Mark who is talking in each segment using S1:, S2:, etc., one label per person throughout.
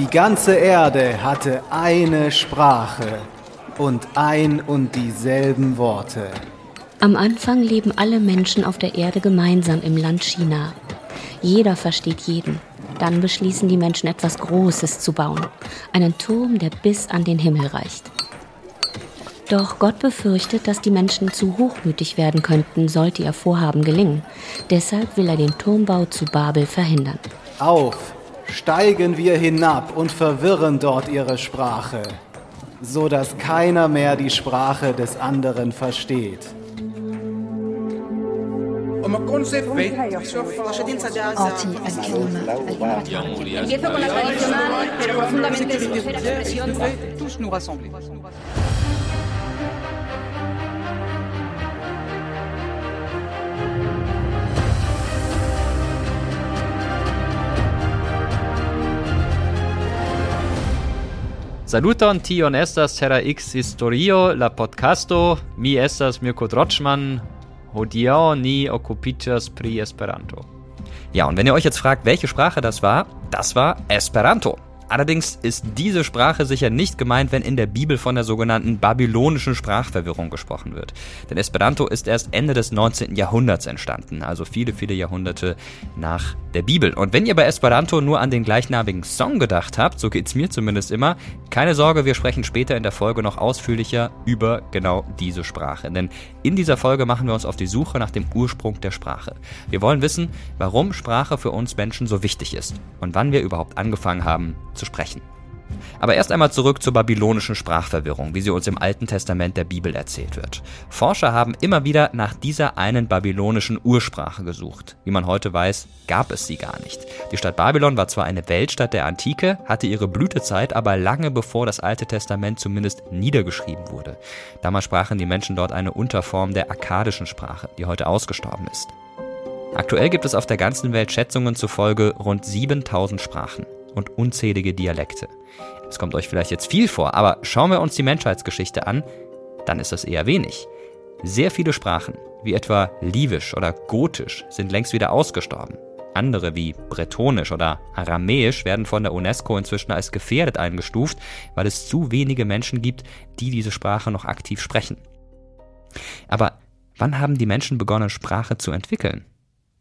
S1: Die ganze Erde hatte eine Sprache und ein und dieselben Worte.
S2: Am Anfang leben alle Menschen auf der Erde gemeinsam im Land China. Jeder versteht jeden. Dann beschließen die Menschen etwas Großes zu bauen. Einen Turm, der bis an den Himmel reicht. Doch Gott befürchtet, dass die Menschen zu hochmütig werden könnten, sollte ihr Vorhaben gelingen. Deshalb will er den Turmbau zu Babel verhindern.
S1: Auf, steigen wir hinab und verwirren dort ihre Sprache, so dass keiner mehr die Sprache des anderen versteht.
S3: Saluton tion estas terra x historio la podcasto mi estas Mirko Drotschmann hodiaŭ ni okupiĝas pri Esperanto. Ja, und wenn ihr euch jetzt fragt, welche Sprache das war, das war Esperanto. Allerdings ist diese Sprache sicher nicht gemeint, wenn in der Bibel von der sogenannten babylonischen Sprachverwirrung gesprochen wird. Denn Esperanto ist erst Ende des 19. Jahrhunderts entstanden, also viele, viele Jahrhunderte nach der Bibel. Und wenn ihr bei Esperanto nur an den gleichnamigen Song gedacht habt, so geht's mir zumindest immer, keine Sorge, wir sprechen später in der Folge noch ausführlicher über genau diese Sprache. Denn in dieser Folge machen wir uns auf die Suche nach dem Ursprung der Sprache. Wir wollen wissen, warum Sprache für uns Menschen so wichtig ist und wann wir überhaupt angefangen haben zu sprechen. Aber erst einmal zurück zur babylonischen Sprachverwirrung, wie sie uns im Alten Testament der Bibel erzählt wird. Forscher haben immer wieder nach dieser einen babylonischen Ursprache gesucht. Wie man heute weiß, gab es sie gar nicht. Die Stadt Babylon war zwar eine Weltstadt der Antike, hatte ihre Blütezeit aber lange bevor das Alte Testament zumindest niedergeschrieben wurde. Damals sprachen die Menschen dort eine Unterform der akkadischen Sprache, die heute ausgestorben ist. Aktuell gibt es auf der ganzen Welt Schätzungen zufolge rund 7000 Sprachen und unzählige Dialekte. Es kommt euch vielleicht jetzt viel vor, aber schauen wir uns die Menschheitsgeschichte an, dann ist das eher wenig. Sehr viele Sprachen, wie etwa Livisch oder Gotisch, sind längst wieder ausgestorben. Andere wie Bretonisch oder Aramäisch werden von der UNESCO inzwischen als gefährdet eingestuft, weil es zu wenige Menschen gibt, die diese Sprache noch aktiv sprechen. Aber wann haben die Menschen begonnen, Sprache zu entwickeln?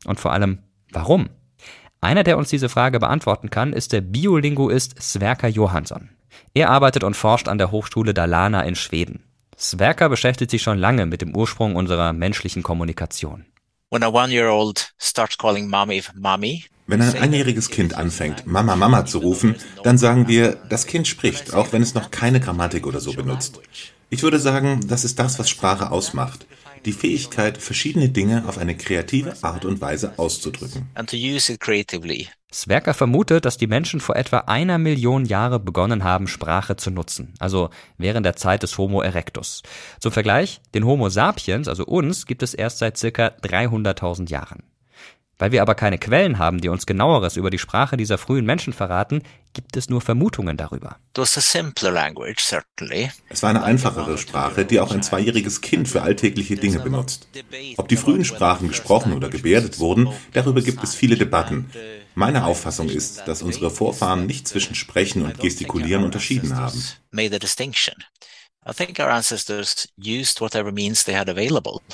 S3: Und vor allem, warum? Einer, der uns diese Frage beantworten kann, ist der Biolinguist Sverker Johansson. Er arbeitet und forscht an der Hochschule Dalarna in Schweden. Sverker beschäftigt sich schon lange mit dem Ursprung unserer menschlichen Kommunikation.
S4: When a one-year-old starts calling mommy mommy,
S5: Wenn ein einjähriges Kind anfängt, Mama, Mama zu rufen, dann sagen wir, das Kind spricht, auch wenn es noch keine Grammatik oder so benutzt. Ich würde sagen, das ist das, was Sprache ausmacht. Die Fähigkeit, verschiedene Dinge auf eine kreative Art und Weise auszudrücken.
S3: Sverker vermutet, dass die Menschen vor etwa einer Million Jahre begonnen haben, Sprache zu nutzen, also während der Zeit des Homo erectus. Zum Vergleich, den Homo sapiens, also uns, gibt es erst seit circa 300.000 Jahren. Weil wir aber keine Quellen haben, die uns genaueres über die Sprache dieser frühen Menschen verraten, gibt es nur Vermutungen darüber.
S5: Es war eine einfachere Sprache, die auch ein zweijähriges Kind für alltägliche Dinge benutzt. Ob die frühen Sprachen gesprochen oder gebärdet wurden, darüber gibt es viele Debatten. Meine Auffassung ist, dass unsere Vorfahren nicht zwischen Sprechen und Gestikulieren unterschieden haben.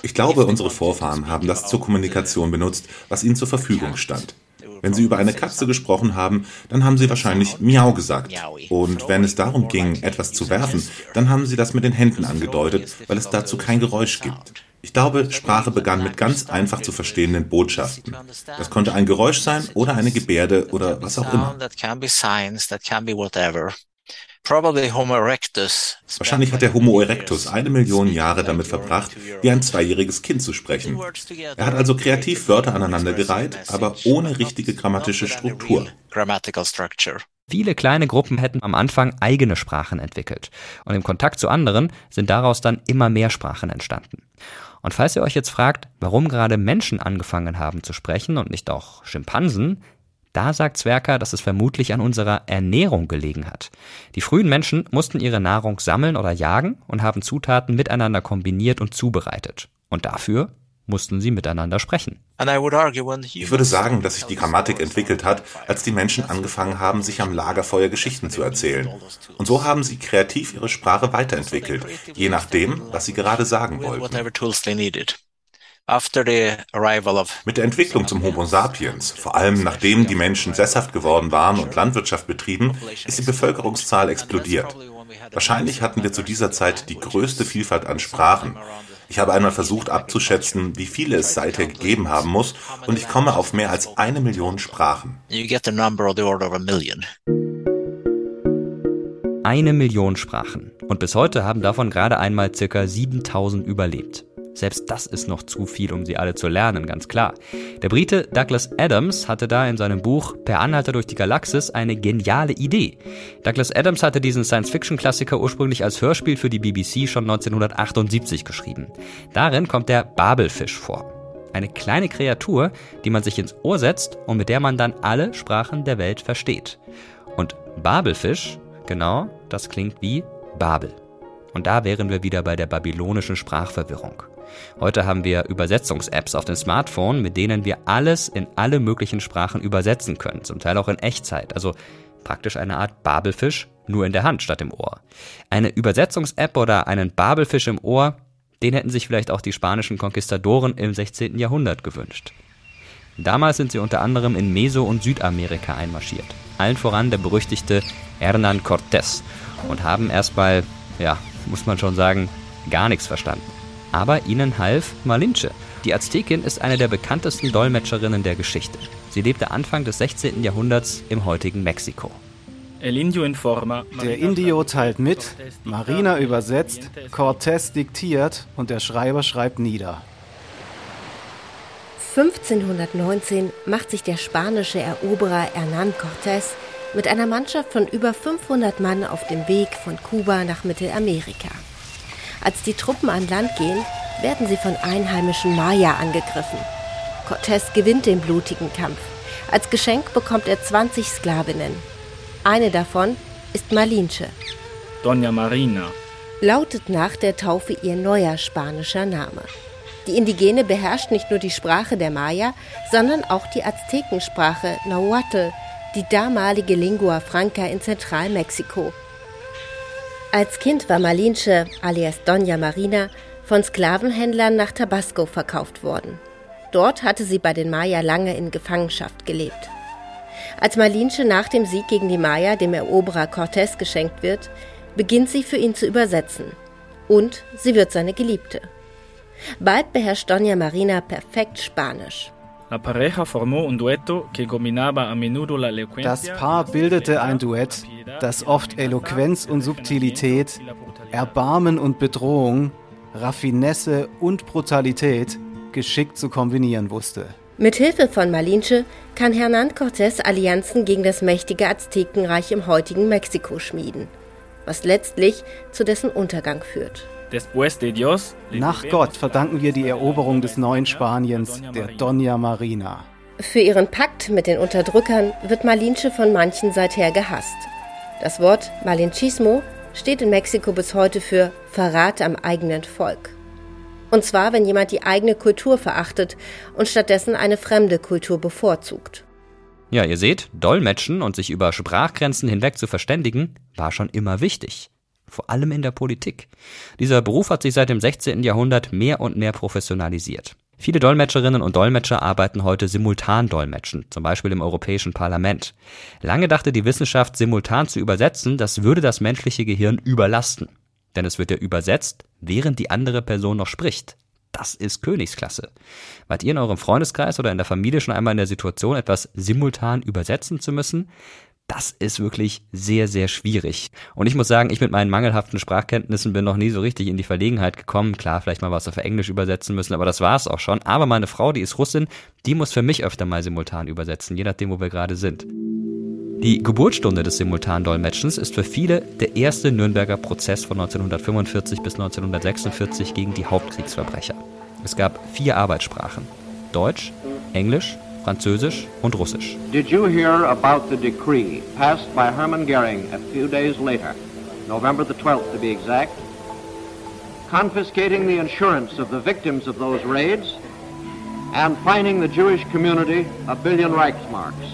S5: Ich glaube, unsere Vorfahren haben das zur Kommunikation benutzt, was ihnen zur Verfügung stand. Wenn sie über eine Katze gesprochen haben, dann haben sie wahrscheinlich Miau gesagt. Und wenn es darum ging, etwas zu werfen, dann haben sie das mit den Händen angedeutet, weil es dazu kein Geräusch gibt. Ich glaube, Sprache begann mit ganz einfach zu verstehenden Botschaften. Das konnte ein Geräusch sein oder eine Gebärde oder was auch immer.
S4: Probably Homo erectus.
S5: Wahrscheinlich hat der Homo erectus eine Million Jahre damit verbracht, wie ein zweijähriges Kind zu sprechen. Er hat also kreativ Wörter aneinandergereiht, aber ohne richtige grammatische Struktur.
S4: Grammatical structure.
S3: Viele kleine Gruppen hätten am Anfang eigene Sprachen entwickelt. Und im Kontakt zu anderen sind daraus dann immer mehr Sprachen entstanden. Und falls ihr euch jetzt fragt, warum gerade Menschen angefangen haben zu sprechen und nicht auch Schimpansen, da sagt Zwerker, dass es vermutlich an unserer Ernährung gelegen hat. Die frühen Menschen mussten ihre Nahrung sammeln oder jagen und haben Zutaten miteinander kombiniert und zubereitet. Und dafür mussten sie miteinander sprechen.
S5: Ich würde sagen, dass sich die Grammatik entwickelt hat, als die Menschen angefangen haben, sich am Lagerfeuer Geschichten zu erzählen. Und so haben sie kreativ ihre Sprache weiterentwickelt, je nachdem, was sie gerade sagen wollten. Mit der Entwicklung zum Homo sapiens, vor allem nachdem die Menschen sesshaft geworden waren und Landwirtschaft betrieben, ist die Bevölkerungszahl explodiert. Wahrscheinlich hatten wir zu dieser Zeit die größte Vielfalt an Sprachen. Ich habe einmal versucht abzuschätzen, wie viele es seither gegeben haben muss, und ich komme auf mehr als eine Million Sprachen.
S3: Eine Million Sprachen. Und bis heute haben davon gerade einmal circa 7000 überlebt. Selbst das ist noch zu viel, um sie alle zu lernen, ganz klar. Der Brite Douglas Adams hatte da in seinem Buch Per Anhalter durch die Galaxis eine geniale Idee. Douglas Adams hatte diesen Science-Fiction-Klassiker ursprünglich als Hörspiel für die BBC schon 1978 geschrieben. Darin kommt der Babelfisch vor. Eine kleine Kreatur, die man sich ins Ohr setzt und mit der man dann alle Sprachen der Welt versteht. Und Babelfisch, genau, das klingt wie Babel. Und da wären wir wieder bei der babylonischen Sprachverwirrung. Heute haben wir Übersetzungs-Apps auf dem Smartphone, mit denen wir alles in alle möglichen Sprachen übersetzen können, zum Teil auch in Echtzeit. Also praktisch eine Art Babelfisch, nur in der Hand statt im Ohr. Eine Übersetzungs-App oder einen Babelfisch im Ohr, den hätten sich vielleicht auch die spanischen Konquistadoren im 16. Jahrhundert gewünscht. Damals sind sie unter anderem in Meso- und Südamerika einmarschiert. Allen voran der berüchtigte Hernán Cortés und haben erstmal, ja, muss man schon sagen, gar nichts verstanden aber ihnen half Malinche. Die Aztekin ist eine der bekanntesten Dolmetscherinnen der Geschichte. Sie lebte Anfang des 16. Jahrhunderts im heutigen Mexiko.
S1: Der Indio teilt mit, Marina übersetzt, Cortés diktiert und der Schreiber schreibt nieder.
S6: 1519 macht sich der spanische Eroberer Hernán Cortés mit einer Mannschaft von über 500 Mann auf dem Weg von Kuba nach Mittelamerika. Als die Truppen an Land gehen, werden sie von einheimischen Maya angegriffen. Cortés gewinnt den blutigen Kampf. Als Geschenk bekommt er 20 Sklavinnen. Eine davon ist Malinche.
S1: Doña Marina.
S6: Lautet nach der Taufe ihr neuer spanischer Name. Die Indigene beherrscht nicht nur die Sprache der Maya, sondern auch die Aztekensprache Nahuatl, die damalige Lingua Franca in Zentralmexiko. Als Kind war Malinche, alias Doña Marina, von Sklavenhändlern nach Tabasco verkauft worden. Dort hatte sie bei den Maya lange in Gefangenschaft gelebt. Als Malinche nach dem Sieg gegen die Maya dem Eroberer Cortés geschenkt wird, beginnt sie für ihn zu übersetzen. Und sie wird seine Geliebte. Bald beherrscht Doña Marina perfekt Spanisch.
S1: Das Paar bildete ein Duett, das oft Eloquenz und Subtilität, Erbarmen und Bedrohung, Raffinesse und Brutalität geschickt zu kombinieren wusste.
S6: Mit Hilfe von Malinche kann Hernán Cortés Allianzen gegen das mächtige Aztekenreich im heutigen Mexiko schmieden, was letztlich zu dessen Untergang führt.
S1: Nach Gott verdanken wir die Eroberung des neuen Spaniens, der Doña Marina.
S6: Für ihren Pakt mit den Unterdrückern wird Malinche von manchen seither gehasst. Das Wort Malinchismo steht in Mexiko bis heute für Verrat am eigenen Volk. Und zwar, wenn jemand die eigene Kultur verachtet und stattdessen eine fremde Kultur bevorzugt.
S3: Ja, ihr seht, Dolmetschen und sich über Sprachgrenzen hinweg zu verständigen, war schon immer wichtig vor allem in der Politik. Dieser Beruf hat sich seit dem 16. Jahrhundert mehr und mehr professionalisiert. Viele Dolmetscherinnen und Dolmetscher arbeiten heute simultan dolmetschen, zum Beispiel im Europäischen Parlament. Lange dachte die Wissenschaft, simultan zu übersetzen, das würde das menschliche Gehirn überlasten. Denn es wird ja übersetzt, während die andere Person noch spricht. Das ist Königsklasse. Wart ihr in eurem Freundeskreis oder in der Familie schon einmal in der Situation, etwas simultan übersetzen zu müssen? Das ist wirklich sehr, sehr schwierig. Und ich muss sagen, ich mit meinen mangelhaften Sprachkenntnissen bin noch nie so richtig in die Verlegenheit gekommen. Klar, vielleicht mal was auf Englisch übersetzen müssen, aber das war es auch schon. Aber meine Frau, die ist Russin, die muss für mich öfter mal simultan übersetzen, je nachdem, wo wir gerade sind. Die Geburtsstunde des Simultandolmetschens ist für viele der erste Nürnberger Prozess von 1945 bis 1946 gegen die Hauptkriegsverbrecher. Es gab vier Arbeitssprachen. Deutsch, Englisch, Französisch und Russisch.
S7: Did you hear about the decree passed by Hermann Goering a few days later, November the 12th to be exact, confiscating the insurance of the victims of those raids and fining the Jewish community a billion Reichsmarks.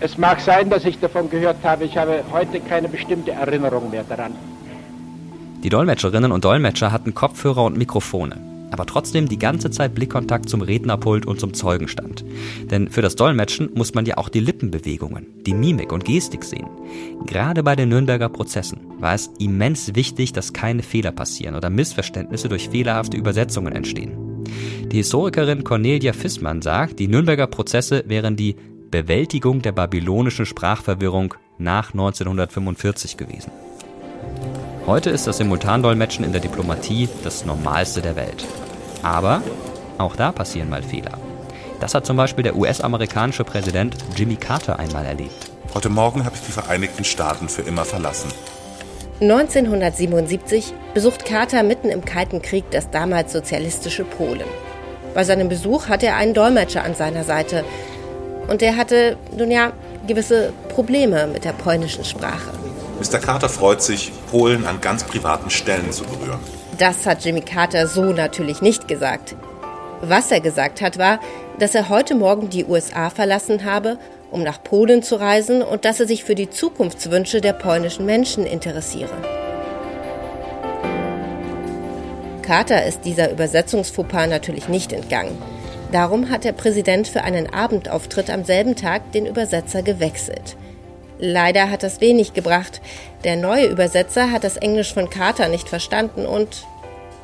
S8: Es mag sein, dass ich davon gehört habe. Ich habe heute keine bestimmte Erinnerung mehr daran.
S3: Die Dolmetscherinnen und Dolmetscher hatten Kopfhörer und Mikrofone, aber trotzdem die ganze Zeit Blickkontakt zum Rednerpult und zum Zeugenstand. Denn für das Dolmetschen muss man ja auch die Lippenbewegungen, die Mimik und Gestik sehen. Gerade bei den Nürnberger Prozessen war es immens wichtig, dass keine Fehler passieren oder Missverständnisse durch fehlerhafte Übersetzungen entstehen. Die Historikerin Cornelia Fissmann sagt, die Nürnberger Prozesse wären die Bewältigung der babylonischen Sprachverwirrung nach 1945 gewesen. Heute ist das Simultandolmetschen in der Diplomatie das Normalste der Welt. Aber auch da passieren mal Fehler. Das hat zum Beispiel der US-amerikanische Präsident Jimmy Carter einmal erlebt.
S5: Heute Morgen habe ich die Vereinigten Staaten für immer verlassen.
S6: 1977 besucht Carter mitten im Kalten Krieg das damals sozialistische Polen. Bei seinem Besuch hatte er einen Dolmetscher an seiner Seite, und er hatte, nun ja, gewisse Probleme mit der polnischen Sprache.
S5: Mr. Carter freut sich, Polen an ganz privaten Stellen zu berühren.
S6: Das hat Jimmy Carter so natürlich nicht gesagt. Was er gesagt hat, war, dass er heute Morgen die USA verlassen habe, um nach Polen zu reisen und dass er sich für die Zukunftswünsche der polnischen Menschen interessiere. Carter ist dieser Übersetzungsfauxpas natürlich nicht entgangen. Darum hat der Präsident für einen Abendauftritt am selben Tag den Übersetzer gewechselt. Leider hat das wenig gebracht. Der neue Übersetzer hat das Englisch von Carter nicht verstanden und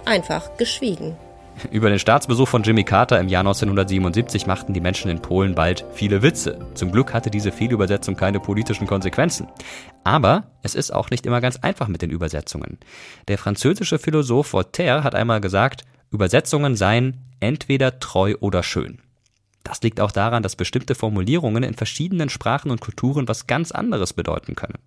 S6: einfach geschwiegen.
S3: Über den Staatsbesuch von Jimmy Carter im Jahr 1977 machten die Menschen in Polen bald viele Witze. Zum Glück hatte diese Fehlübersetzung keine politischen Konsequenzen. Aber es ist auch nicht immer ganz einfach mit den Übersetzungen. Der französische Philosoph Voltaire hat einmal gesagt, Übersetzungen seien entweder treu oder schön. Das liegt auch daran, dass bestimmte Formulierungen in verschiedenen Sprachen und Kulturen was ganz anderes bedeuten können.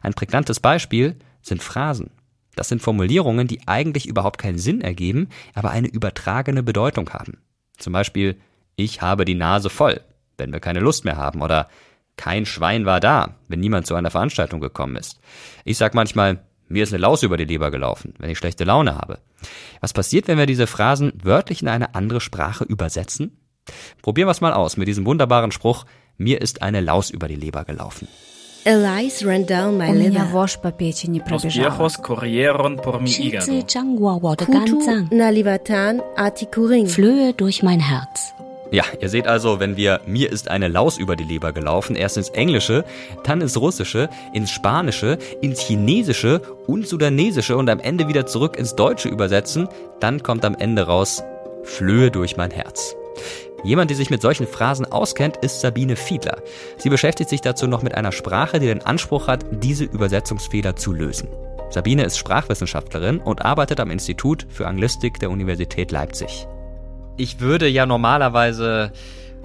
S3: Ein prägnantes Beispiel sind Phrasen. Das sind Formulierungen, die eigentlich überhaupt keinen Sinn ergeben, aber eine übertragene Bedeutung haben. Zum Beispiel, ich habe die Nase voll, wenn wir keine Lust mehr haben, oder kein Schwein war da, wenn niemand zu einer Veranstaltung gekommen ist. Ich sag manchmal, mir ist eine Laus über die Leber gelaufen, wenn ich schlechte Laune habe. Was passiert, wenn wir diese Phrasen wörtlich in eine andere Sprache übersetzen? Probieren wir es mal aus mit diesem wunderbaren Spruch, mir ist eine Laus über die Leber gelaufen.
S6: Elias ran down my liver.
S9: вошь по печени пробежала.
S2: Flöhe durch mein Herz.
S3: Ja, ihr seht also, wenn wir mir ist eine Laus über die Leber gelaufen, erst ins Englische, dann ins Russische, ins Spanische, ins Chinesische und Sudanesische und am Ende wieder zurück ins Deutsche übersetzen, dann kommt am Ende raus Flöhe durch mein Herz. Jemand, die sich mit solchen Phrasen auskennt, ist Sabine Fiedler. Sie beschäftigt sich dazu noch mit einer Sprache, die den Anspruch hat, diese Übersetzungsfehler zu lösen. Sabine ist Sprachwissenschaftlerin und arbeitet am Institut für Anglistik der Universität Leipzig ich würde ja normalerweise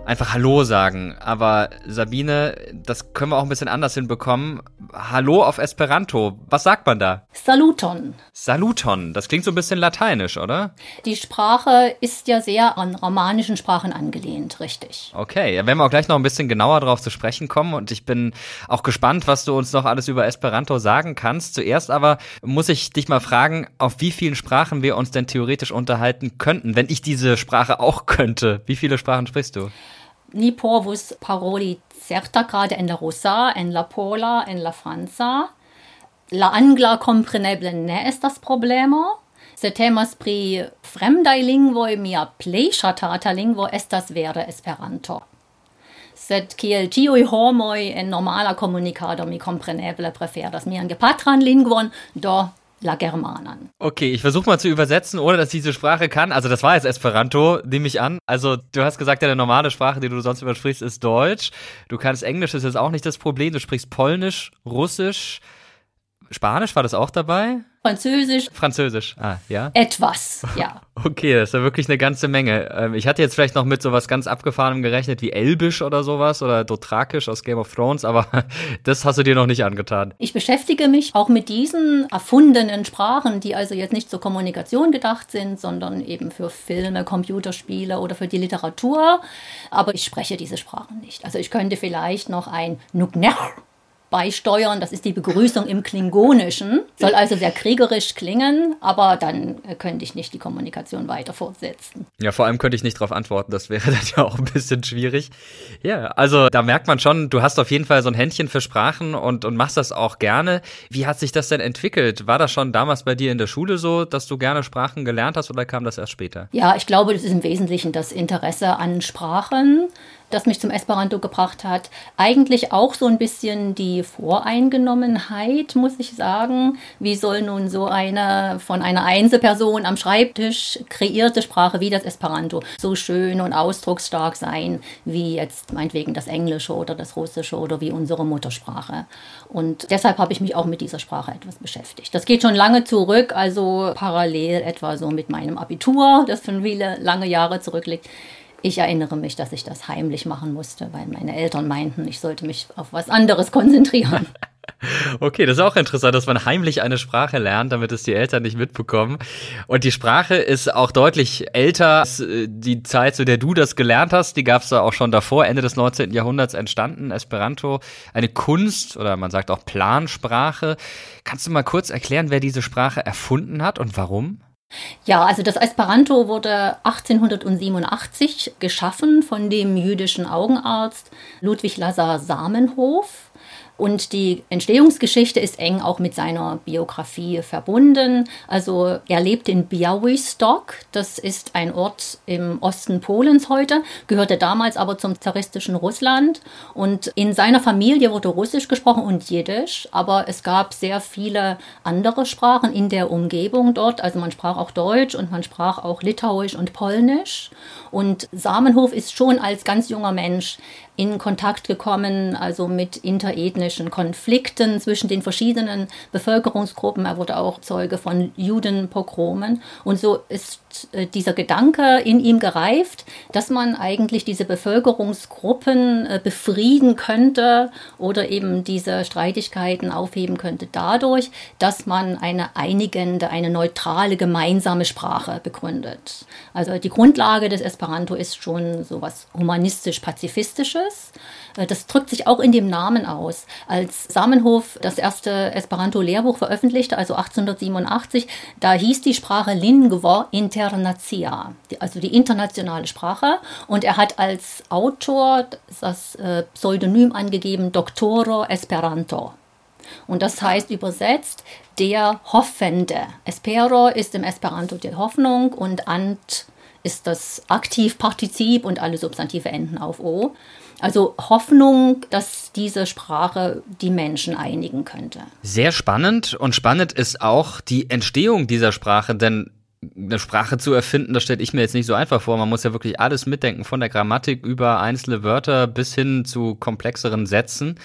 S3: einfach Hallo sagen. Aber Sabine, das können wir auch ein bisschen anders hinbekommen. Hallo auf Esperanto. Was sagt man da?
S10: Saluton.
S3: Saluton. Das klingt so ein bisschen lateinisch, oder?
S10: Die Sprache ist ja sehr an romanischen Sprachen angelehnt, richtig.
S3: Okay, ja, werden wir auch gleich noch ein bisschen genauer drauf zu sprechen kommen. Und ich bin auch gespannt, was du uns noch alles über Esperanto sagen kannst. Zuerst aber muss ich dich mal fragen, auf wie vielen Sprachen wir uns denn theoretisch unterhalten könnten, wenn ich diese Sprache auch könnte. Wie viele Sprachen sprichst du?
S10: ni povus paroli certa grade en la russa, en la pola, en la franca. La angla compreneble ne estas problemo, se temas pri fremdai lingvoi, mia plei shatata lingvo estas vere Esperanto. Sed kiel tiui homoi en normala komunikado mi compreneble preferas mian gepatran lingvon, do La Germanan.
S3: Okay, ich versuche mal zu übersetzen, ohne dass ich diese Sprache kann. Also das war jetzt Esperanto, nehme ich an. Also du hast gesagt, ja, normale Sprache, die du sonst übersprichst, ist Deutsch. Du kannst Englisch, das ist auch nicht das Problem. Du sprichst Polnisch, Russisch, Spanisch, war das auch dabei?
S10: Französisch.
S3: Französisch, ah, ja.
S10: Etwas, ja.
S3: Okay, das ist ja wirklich eine ganze Menge. Ähm, ich hatte jetzt vielleicht noch mit sowas ganz Abgefahrenem gerechnet wie Elbisch oder sowas oder Dothrakisch aus Game of Thrones, aber das hast du dir noch nicht angetan.
S10: Ich beschäftige mich auch mit diesen erfundenen Sprachen, die also jetzt nicht zur Kommunikation gedacht sind, sondern eben für Filme, Computerspiele oder für die Literatur. Aber ich spreche diese Sprachen nicht. Also ich könnte vielleicht noch ein Nuknech beisteuern. Das ist die Begrüßung im Klingonischen. Soll also sehr kriegerisch klingen, aber dann äh, könnte ich nicht die Kommunikation weiter fortsetzen.
S3: Ja, vor allem könnte ich nicht darauf antworten. Das wäre dann ja auch ein bisschen schwierig. Ja, also da merkt man schon, du hast auf jeden Fall so ein Händchen für Sprachen und, und machst das auch gerne. Wie hat sich das denn entwickelt? War das schon damals bei dir in der Schule so, dass du gerne Sprachen gelernt hast oder kam das erst später?
S10: Ja, ich glaube, das ist im Wesentlichen das Interesse an Sprachen das mich zum Esperanto gebracht hat. Eigentlich auch so ein bisschen die Voreingenommenheit, muss ich sagen. Wie soll nun so eine von einer Einzelperson am Schreibtisch kreierte Sprache wie das Esperanto so schön und ausdrucksstark sein, wie jetzt meinetwegen das Englische oder das Russische oder wie unsere Muttersprache. Und deshalb habe ich mich auch mit dieser Sprache etwas beschäftigt. Das geht schon lange zurück, also parallel etwa so mit meinem Abitur, das schon viele lange Jahre zurückliegt ich erinnere mich, dass ich das heimlich machen musste, weil meine Eltern meinten, ich sollte mich auf was anderes konzentrieren.
S3: Okay, das ist auch interessant, dass man heimlich eine Sprache lernt, damit es die Eltern nicht mitbekommen. Und die Sprache ist auch deutlich älter äh, die Zeit, zu der du das gelernt hast. Die gab es auch schon davor, Ende des 19. Jahrhunderts entstanden. Esperanto, eine Kunst oder man sagt auch Plansprache. Kannst du mal kurz erklären, wer diese Sprache erfunden hat und warum?
S10: Ja, also das Esperanto wurde 1887 geschaffen von dem jüdischen Augenarzt Ludwig Lazar Samenhof. Und die Entstehungsgeschichte ist eng auch mit seiner Biografie verbunden. Also er lebt in Białystok, das ist ein Ort im Osten Polens heute, gehörte damals aber zum zaristischen Russland. Und in seiner Familie wurde Russisch gesprochen und Jiddisch, aber es gab sehr viele andere Sprachen in der Umgebung dort. Also man sprach auch Deutsch und man sprach auch Litauisch und Polnisch. Und Samenhof ist schon als ganz junger Mensch in Kontakt gekommen, also mit interethnischen Konflikten zwischen den verschiedenen Bevölkerungsgruppen. Er wurde auch Zeuge von Judenpogromen. Und so ist äh, dieser Gedanke in ihm gereift, dass man eigentlich diese Bevölkerungsgruppen äh, befrieden könnte oder eben diese Streitigkeiten aufheben könnte dadurch, dass man eine einigende, eine neutrale gemeinsame Sprache begründet. Also die Grundlage des Esperanto ist schon so was humanistisch-pazifistisches. Äh, das drückt sich auch in dem Namen aus. Als Samenhof das erste Esperanto-Lehrbuch veröffentlichte, also 1887, da hieß die Sprache Lingua Internatia, also die internationale Sprache. Und er hat als Autor das äh, Pseudonym angegeben Doctoro Esperanto. Und das heißt übersetzt der Hoffende. Espero ist im Esperanto die Hoffnung und Ant ist das Aktivpartizip und alle Substantive enden auf O. Also Hoffnung, dass diese Sprache die Menschen einigen könnte.
S3: Sehr spannend und spannend ist auch die Entstehung dieser Sprache, denn eine Sprache zu erfinden, das stelle ich mir jetzt nicht so einfach vor. Man muss ja wirklich alles mitdenken, von der Grammatik über einzelne Wörter bis hin zu komplexeren Sätzen.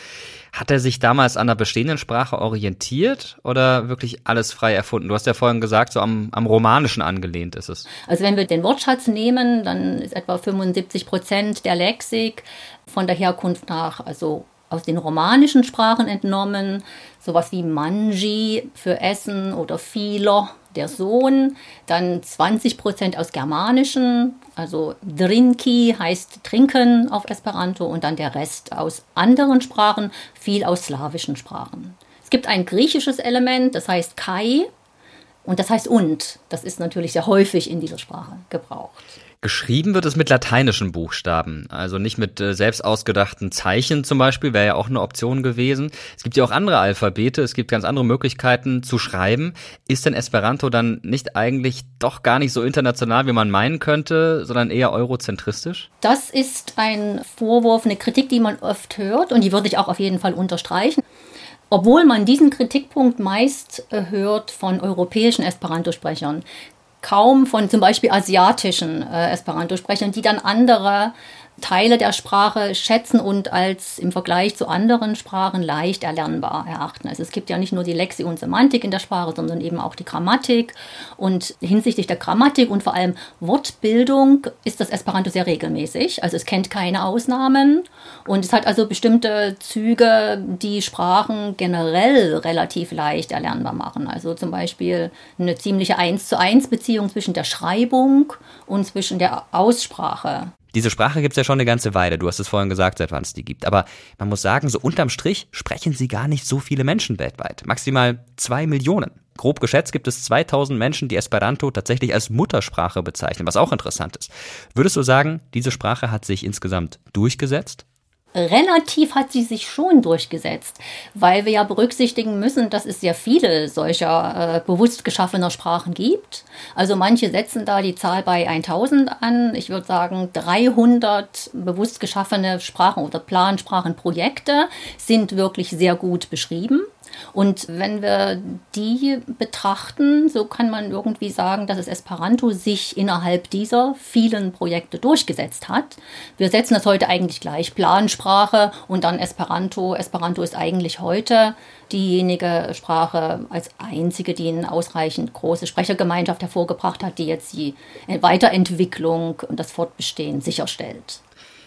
S3: Hat er sich damals an der bestehenden Sprache orientiert oder wirklich alles frei erfunden? Du hast ja vorhin gesagt, so am, am Romanischen angelehnt ist es.
S10: Also wenn wir den Wortschatz nehmen, dann ist etwa 75 Prozent der Lexik von der Herkunft nach, also aus den romanischen Sprachen entnommen. Sowas wie Manji für Essen oder Philo der Sohn, dann 20 Prozent aus Germanischen, also Drinki heißt trinken auf Esperanto und dann der Rest aus anderen Sprachen, viel aus slawischen Sprachen. Es gibt ein griechisches Element, das heißt Kai und das heißt und. Das ist natürlich sehr häufig in dieser Sprache gebraucht.
S3: Geschrieben wird es mit lateinischen Buchstaben, also nicht mit äh, selbst ausgedachten Zeichen zum Beispiel, wäre ja auch eine Option gewesen. Es gibt ja auch andere Alphabete, es gibt ganz andere Möglichkeiten zu schreiben. Ist denn Esperanto dann nicht eigentlich doch gar nicht so international, wie man meinen könnte, sondern eher eurozentristisch?
S10: Das ist ein Vorwurf, eine Kritik, die man oft hört und die würde ich auch auf jeden Fall unterstreichen. Obwohl man diesen Kritikpunkt meist äh, hört von europäischen Esperanto-Sprechern, kaum von zum Beispiel asiatischen äh, Esperanto-Sprechern, die dann andere Teile der Sprache schätzen und als im Vergleich zu anderen Sprachen leicht erlernbar erachten. Also es gibt ja nicht nur die Lexik und Semantik in der Sprache, sondern eben auch die Grammatik. Und hinsichtlich der Grammatik und vor allem Wortbildung ist das Esperanto sehr regelmäßig. Also es kennt keine Ausnahmen und es hat also bestimmte Züge, die Sprachen generell relativ leicht erlernbar machen. Also zum Beispiel eine ziemliche 1 zu 1 Beziehung zwischen der Schreibung und zwischen der Aussprache.
S3: Diese Sprache gibt es ja schon eine ganze Weile. Du hast es vorhin gesagt, seit wann es die gibt. Aber man muss sagen, so unterm Strich sprechen sie gar nicht so viele Menschen weltweit. Maximal zwei Millionen. Grob geschätzt gibt es 2000 Menschen, die Esperanto tatsächlich als Muttersprache bezeichnen, was auch interessant ist. Würdest du sagen, diese Sprache hat sich insgesamt durchgesetzt?
S10: Relativ hat sie sich schon durchgesetzt, weil wir ja berücksichtigen müssen, dass es sehr viele solcher äh, bewusst geschaffener Sprachen gibt. Also manche setzen da die Zahl bei 1000 an. Ich würde sagen, 300 bewusst geschaffene Sprachen oder Plansprachenprojekte sind wirklich sehr gut beschrieben. Und wenn wir die betrachten, so kann man irgendwie sagen, dass es Esperanto sich innerhalb dieser vielen Projekte durchgesetzt hat. Wir setzen das heute eigentlich gleich, Plansprache und dann Esperanto. Esperanto ist eigentlich heute diejenige Sprache als einzige, die eine ausreichend große Sprechergemeinschaft hervorgebracht hat, die jetzt die Weiterentwicklung und das Fortbestehen sicherstellt.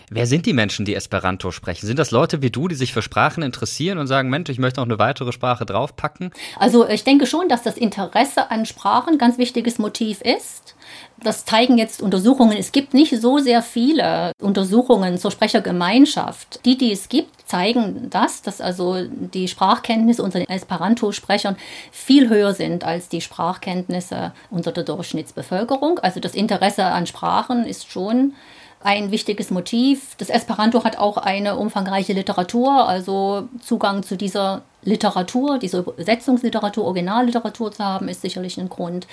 S3: Wer sind die Menschen, die Esperanto sprechen? Sind das Leute wie du, die sich für Sprachen interessieren und sagen, Mensch, ich möchte noch eine weitere Sprache draufpacken?
S10: Also ich denke schon, dass das Interesse an Sprachen ein ganz wichtiges Motiv ist. Das zeigen jetzt Untersuchungen. Es gibt nicht so sehr viele Untersuchungen zur Sprechergemeinschaft. Die, die es gibt, zeigen das, dass also die Sprachkenntnisse unter den Esperanto-Sprechern viel höher sind als die Sprachkenntnisse unter der Durchschnittsbevölkerung. Also das Interesse an Sprachen ist schon ein wichtiges Motiv. Das Esperanto hat auch eine umfangreiche Literatur, also Zugang zu dieser Literatur, diese Übersetzungsliteratur, Originalliteratur zu haben, ist sicherlich ein Grund.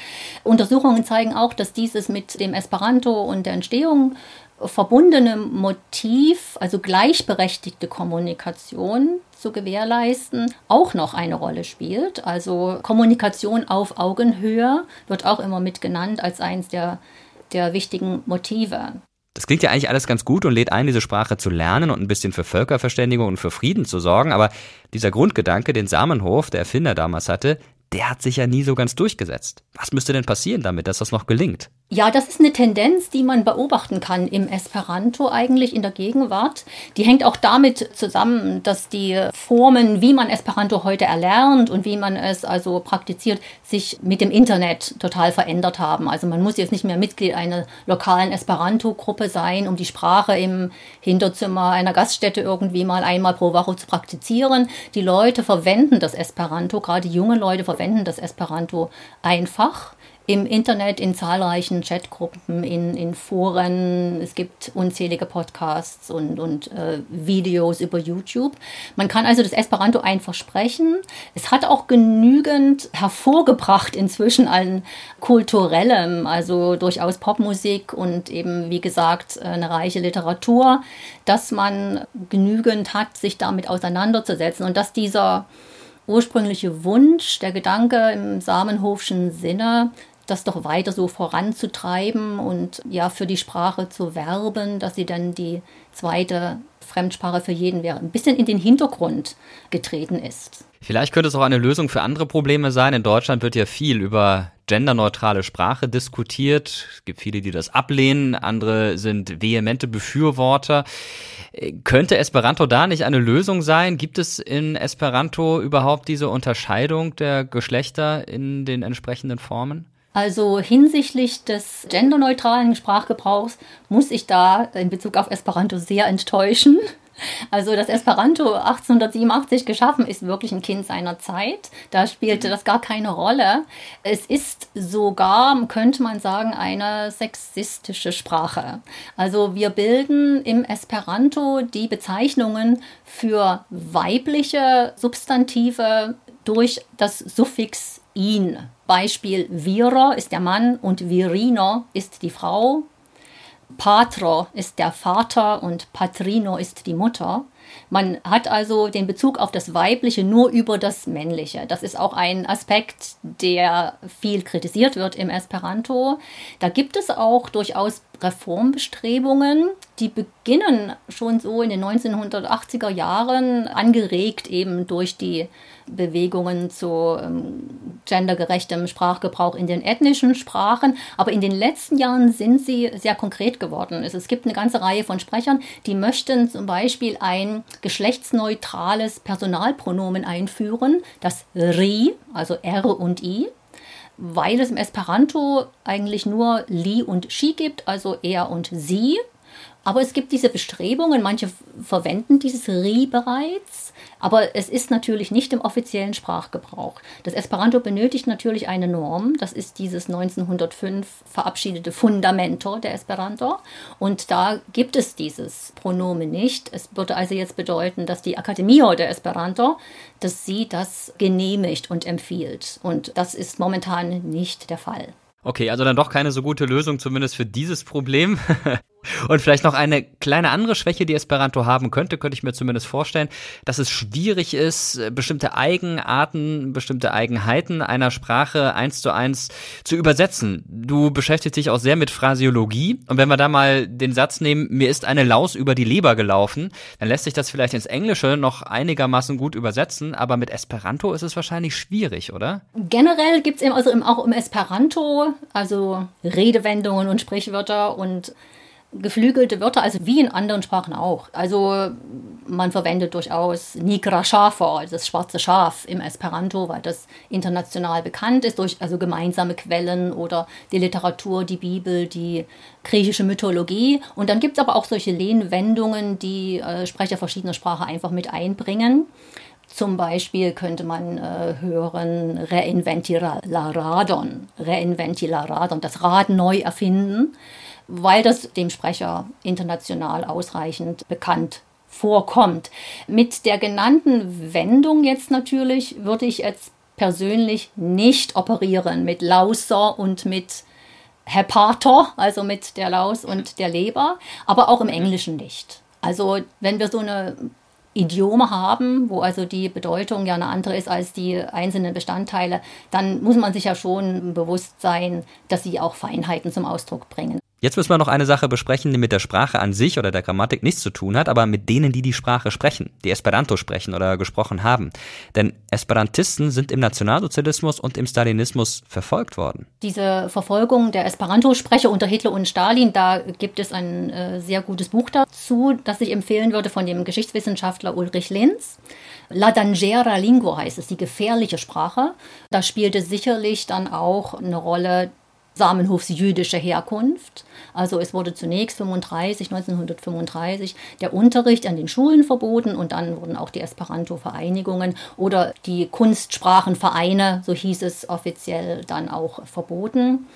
S10: Untersuchungen zeigen auch, dass dieses mit dem Esperanto und der Entstehung verbundene Motiv, also gleichberechtigte Kommunikation zu gewährleisten, auch noch eine Rolle spielt. Also Kommunikation auf Augenhöhe wird auch immer mit genannt als eines der, der wichtigen Motive.
S3: Das klingt ja eigentlich alles ganz gut und lädt ein, diese Sprache zu lernen und ein bisschen für Völkerverständigung und für Frieden zu sorgen. Aber dieser Grundgedanke, den Samenhof, der Erfinder damals hatte, der hat sich ja nie so ganz durchgesetzt. Was müsste denn passieren damit, dass das noch gelingt?
S10: Ja, das ist eine Tendenz, die man beobachten kann im Esperanto eigentlich in der Gegenwart. Die hängt auch damit zusammen, dass die Formen, wie man Esperanto heute erlernt und wie man es also praktiziert, sich mit dem Internet total verändert haben. Also man muss jetzt nicht mehr Mitglied einer lokalen Esperanto-Gruppe sein, um die Sprache im Hinterzimmer einer Gaststätte irgendwie mal einmal pro Woche zu praktizieren. Die Leute verwenden das Esperanto, gerade junge Leute verwenden das Esperanto einfach im Internet, in zahlreichen Chatgruppen, in, in Foren. Es gibt unzählige Podcasts und, und äh, Videos über YouTube. Man kann also das Esperanto einfach sprechen. Es hat auch genügend hervorgebracht inzwischen an kulturellem, also durchaus Popmusik und eben, wie gesagt, eine reiche Literatur, dass man genügend hat, sich damit auseinanderzusetzen und dass dieser ursprüngliche Wunsch, der Gedanke im Samenhofschen Sinne, das doch weiter so voranzutreiben und ja für die Sprache zu werben, dass sie dann die zweite Fremdsprache für jeden wäre, ein bisschen in den Hintergrund getreten ist.
S3: Vielleicht könnte es auch eine Lösung für andere Probleme sein. In Deutschland wird ja viel über genderneutrale Sprache diskutiert. Es gibt viele, die das ablehnen, andere sind vehemente Befürworter. Könnte Esperanto da nicht eine Lösung sein? Gibt es in Esperanto überhaupt diese Unterscheidung der Geschlechter in den entsprechenden Formen?
S10: Also hinsichtlich des genderneutralen Sprachgebrauchs muss ich da in Bezug auf Esperanto sehr enttäuschen. Also das Esperanto 1887 geschaffen ist wirklich ein Kind seiner Zeit. Da spielte das gar keine Rolle. Es ist sogar, könnte man sagen, eine sexistische Sprache. Also wir bilden im Esperanto die Bezeichnungen für weibliche Substantive durch das Suffix in. Beispiel Vira ist der Mann und Virino ist die Frau. Patro ist der Vater und Patrino ist die Mutter. Man hat also den Bezug auf das Weibliche nur über das Männliche. Das ist auch ein Aspekt, der viel kritisiert wird im Esperanto. Da gibt es auch durchaus Reformbestrebungen, die beginnen schon so in den 1980er Jahren, angeregt eben durch die Bewegungen zu ähm, gendergerechtem Sprachgebrauch in den ethnischen Sprachen. Aber in den letzten Jahren sind sie sehr konkret geworden. Es, es gibt eine ganze Reihe von Sprechern, die möchten zum Beispiel ein geschlechtsneutrales Personalpronomen einführen, das RI, also R und I weil es im Esperanto eigentlich nur li und she gibt, also er und sie. Aber es gibt diese Bestrebungen, manche verwenden dieses Ri bereits, aber es ist natürlich nicht im offiziellen Sprachgebrauch. Das Esperanto benötigt natürlich eine Norm, das ist dieses 1905 verabschiedete Fundamento der Esperanto und da gibt es dieses Pronomen nicht. Es würde also jetzt bedeuten, dass die Akademio der Esperanto, dass sie das genehmigt und empfiehlt und das ist momentan nicht der Fall.
S3: Okay, also dann doch keine so gute Lösung, zumindest für dieses Problem. Und vielleicht noch eine kleine andere Schwäche, die Esperanto haben könnte, könnte ich mir zumindest vorstellen, dass es schwierig ist, bestimmte Eigenarten, bestimmte Eigenheiten einer Sprache eins zu eins zu übersetzen. Du beschäftigst dich auch sehr mit Phrasiologie und wenn wir da mal den Satz nehmen, mir ist eine Laus über die Leber gelaufen, dann lässt sich das vielleicht ins Englische noch einigermaßen gut übersetzen, aber mit Esperanto ist es wahrscheinlich schwierig, oder?
S10: Generell gibt es also auch im Esperanto, also Redewendungen und Sprichwörter und geflügelte Wörter, also wie in anderen Sprachen auch. Also man verwendet durchaus Nigra Schafo, das schwarze Schaf im Esperanto, weil das international bekannt ist durch also gemeinsame Quellen oder die Literatur, die Bibel, die griechische Mythologie. Und dann gibt es aber auch solche Lehnwendungen, die äh, Sprecher verschiedener Sprachen einfach mit einbringen. Zum Beispiel könnte man äh, hören Reinventilaradon, Reinventilaradon, das Rad neu erfinden weil das dem Sprecher international ausreichend bekannt vorkommt. Mit der genannten Wendung jetzt natürlich würde ich jetzt persönlich nicht operieren mit Lauser und mit Hepator, also mit der Laus und der Leber, aber auch im Englischen nicht. Also wenn wir so eine Idiome haben, wo also die Bedeutung ja eine andere ist als die einzelnen Bestandteile, dann muss man sich ja schon bewusst sein, dass sie auch Feinheiten zum Ausdruck bringen.
S3: Jetzt müssen wir noch eine Sache besprechen, die mit der Sprache an sich oder der Grammatik nichts zu tun hat, aber mit denen, die die Sprache sprechen, die Esperanto sprechen oder gesprochen haben. Denn Esperantisten sind im Nationalsozialismus und im Stalinismus verfolgt worden.
S10: Diese Verfolgung der Esperanto-Sprecher unter Hitler und Stalin, da gibt es ein äh, sehr gutes Buch dazu, das ich empfehlen würde von dem Geschichtswissenschaftler Ulrich Linz. La Dangera Lingua heißt es, die gefährliche Sprache. Da spielte sicherlich dann auch eine Rolle Samenhofs jüdische Herkunft. Also es wurde zunächst 35, 1935 der Unterricht an den Schulen verboten und dann wurden auch die Esperanto-Vereinigungen oder die Kunstsprachenvereine, so hieß es offiziell, dann auch verboten.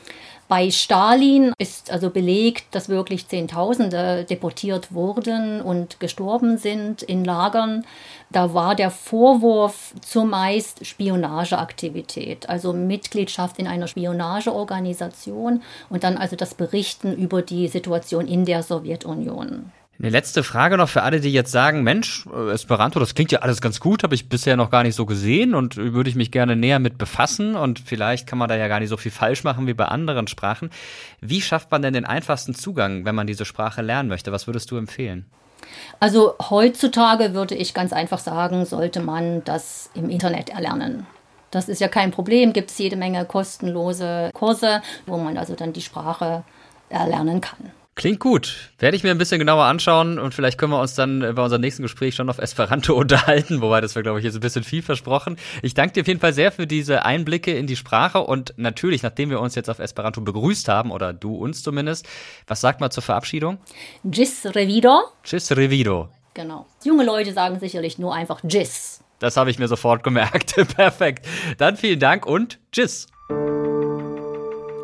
S10: Bei Stalin ist also belegt, dass wirklich Zehntausende deportiert wurden und gestorben sind in Lagern. Da war der Vorwurf zumeist Spionageaktivität, also Mitgliedschaft in einer Spionageorganisation und dann also das Berichten über die Situation in der Sowjetunion.
S3: Eine letzte Frage noch für alle, die jetzt sagen, Mensch, äh, Esperanto, das klingt ja alles ganz gut, habe ich bisher noch gar nicht so gesehen und würde ich mich gerne näher mit befassen und vielleicht kann man da ja gar nicht so viel falsch machen wie bei anderen Sprachen. Wie schafft man denn den einfachsten Zugang, wenn man diese Sprache lernen möchte? Was würdest du empfehlen?
S10: Also heutzutage würde ich ganz einfach sagen, sollte man das im Internet erlernen. Das ist ja kein Problem, gibt es jede Menge kostenlose Kurse, wo man also dann die Sprache erlernen kann.
S3: Klingt gut. Werde ich mir ein bisschen genauer anschauen und vielleicht können wir uns dann bei unserem nächsten Gespräch schon auf Esperanto unterhalten, wobei das wäre, glaube ich, jetzt ein bisschen viel versprochen. Ich danke dir auf jeden Fall sehr für diese Einblicke in die Sprache und natürlich, nachdem wir uns jetzt auf Esperanto begrüßt haben, oder du uns zumindest, was sagt man zur Verabschiedung?
S10: Gis revido.
S3: Gis revido.
S10: Genau. Junge Leute sagen sicherlich nur einfach Gis.
S3: Das habe ich mir sofort gemerkt. Perfekt. Dann vielen Dank und Tschüss.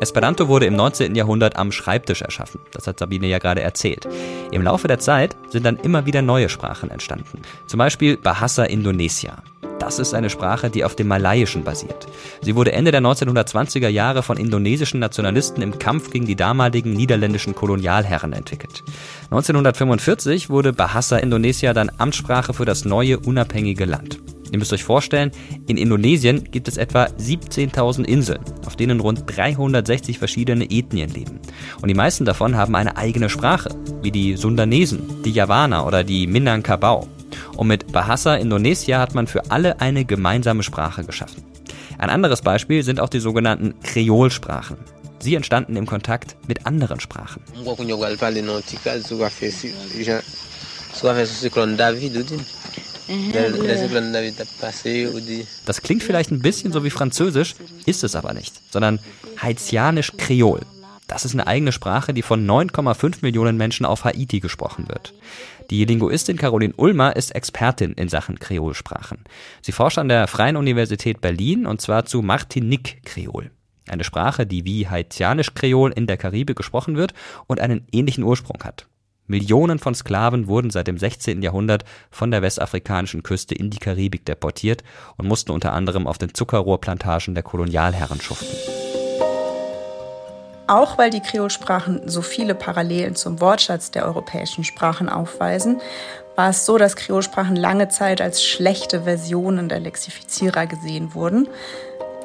S3: Esperanto wurde im 19. Jahrhundert am Schreibtisch erschaffen. Das hat Sabine ja gerade erzählt. Im Laufe der Zeit sind dann immer wieder neue Sprachen entstanden. Zum Beispiel Bahasa Indonesia. Das ist eine Sprache, die auf dem Malayischen basiert. Sie wurde Ende der 1920er Jahre von indonesischen Nationalisten im Kampf gegen die damaligen niederländischen Kolonialherren entwickelt. 1945 wurde Bahasa Indonesia dann Amtssprache für das neue unabhängige Land. Ihr müsst euch vorstellen, in Indonesien gibt es etwa 17.000 Inseln, auf denen rund 360 verschiedene Ethnien leben. Und die meisten davon haben eine eigene Sprache, wie die Sundanesen, die Javaner oder die Minangkabau. Und mit Bahasa Indonesia hat man für alle eine gemeinsame Sprache geschaffen. Ein anderes Beispiel sind auch die sogenannten Kreolsprachen. Sie entstanden im Kontakt mit anderen Sprachen. Das klingt vielleicht ein bisschen so wie Französisch, ist es aber nicht, sondern Haitianisch-Kreol. Das ist eine eigene Sprache, die von 9,5 Millionen Menschen auf Haiti gesprochen wird. Die Linguistin Caroline Ulmer ist Expertin in Sachen Kreolsprachen. Sie forscht an der Freien Universität Berlin und zwar zu Martinique-Kreol. Eine Sprache, die wie Haitianisch-Kreol in der Karibik gesprochen wird und einen ähnlichen Ursprung hat. Millionen von Sklaven wurden seit dem 16. Jahrhundert von der westafrikanischen Küste in die Karibik deportiert und mussten unter anderem auf den Zuckerrohrplantagen der Kolonialherren schuften.
S11: Auch weil die Kreolsprachen so viele Parallelen zum Wortschatz der europäischen Sprachen aufweisen, war es so, dass Kreolsprachen lange Zeit als schlechte Versionen der Lexifizierer gesehen wurden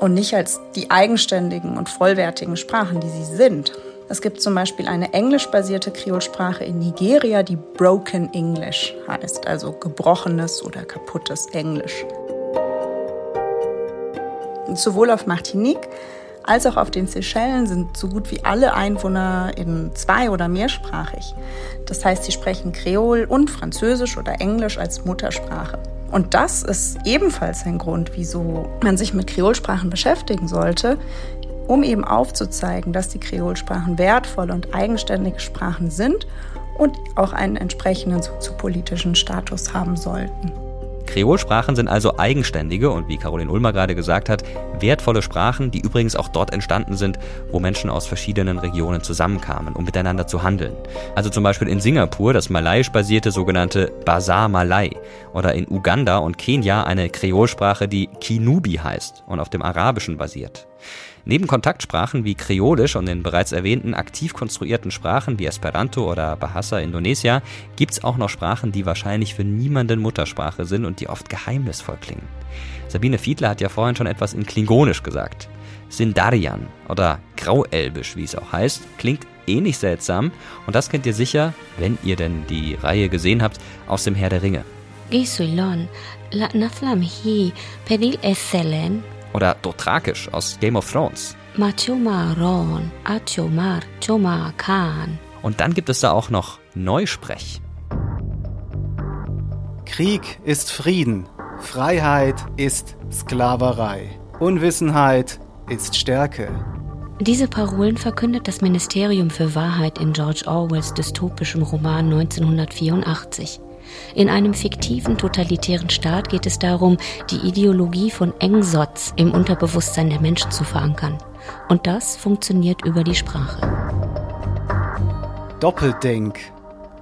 S11: und nicht als die eigenständigen und vollwertigen Sprachen, die sie sind. Es gibt zum Beispiel eine englischbasierte Kreolsprache in Nigeria, die Broken English heißt, also gebrochenes oder kaputtes Englisch. Sowohl auf Martinique als auch auf den Seychellen sind so gut wie alle Einwohner in zwei- oder mehrsprachig. Das heißt, sie sprechen Kreol und Französisch oder Englisch als Muttersprache. Und das ist ebenfalls ein Grund, wieso man sich mit Kreolsprachen beschäftigen sollte, um eben aufzuzeigen, dass die Kreolsprachen wertvolle und eigenständige Sprachen sind und auch einen entsprechenden soziopolitischen Status haben sollten.
S3: Kreolsprachen sind also eigenständige und wie Caroline Ulmer gerade gesagt hat, wertvolle Sprachen, die übrigens auch dort entstanden sind, wo Menschen aus verschiedenen Regionen zusammenkamen, um miteinander zu handeln. Also zum Beispiel in Singapur das malaiisch basierte sogenannte Bazar Malay oder in Uganda und Kenia eine Kreolsprache, die Kinubi heißt und auf dem Arabischen basiert. Neben Kontaktsprachen wie Kreolisch und den bereits erwähnten aktiv konstruierten Sprachen wie Esperanto oder Bahasa Indonesia gibt es auch noch Sprachen, die wahrscheinlich für niemanden Muttersprache sind und die oft geheimnisvoll klingen. Sabine Fiedler hat ja vorhin schon etwas in Klingonisch gesagt. Sindarian oder Grauelbisch, wie es auch heißt, klingt ähnlich seltsam und das kennt ihr sicher, wenn ihr denn die Reihe gesehen habt, aus dem Herr der Ringe. Oder Dothrakisch aus Game of Thrones. Und dann gibt es da auch noch Neusprech.
S1: Krieg ist Frieden, Freiheit ist Sklaverei, Unwissenheit ist Stärke.
S2: Diese Parolen verkündet das Ministerium für Wahrheit in George Orwells dystopischem Roman 1984. In einem fiktiven totalitären Staat geht es darum, die Ideologie von Engsotz im Unterbewusstsein der Menschen zu verankern. Und das funktioniert über die Sprache.
S1: Doppeldenk,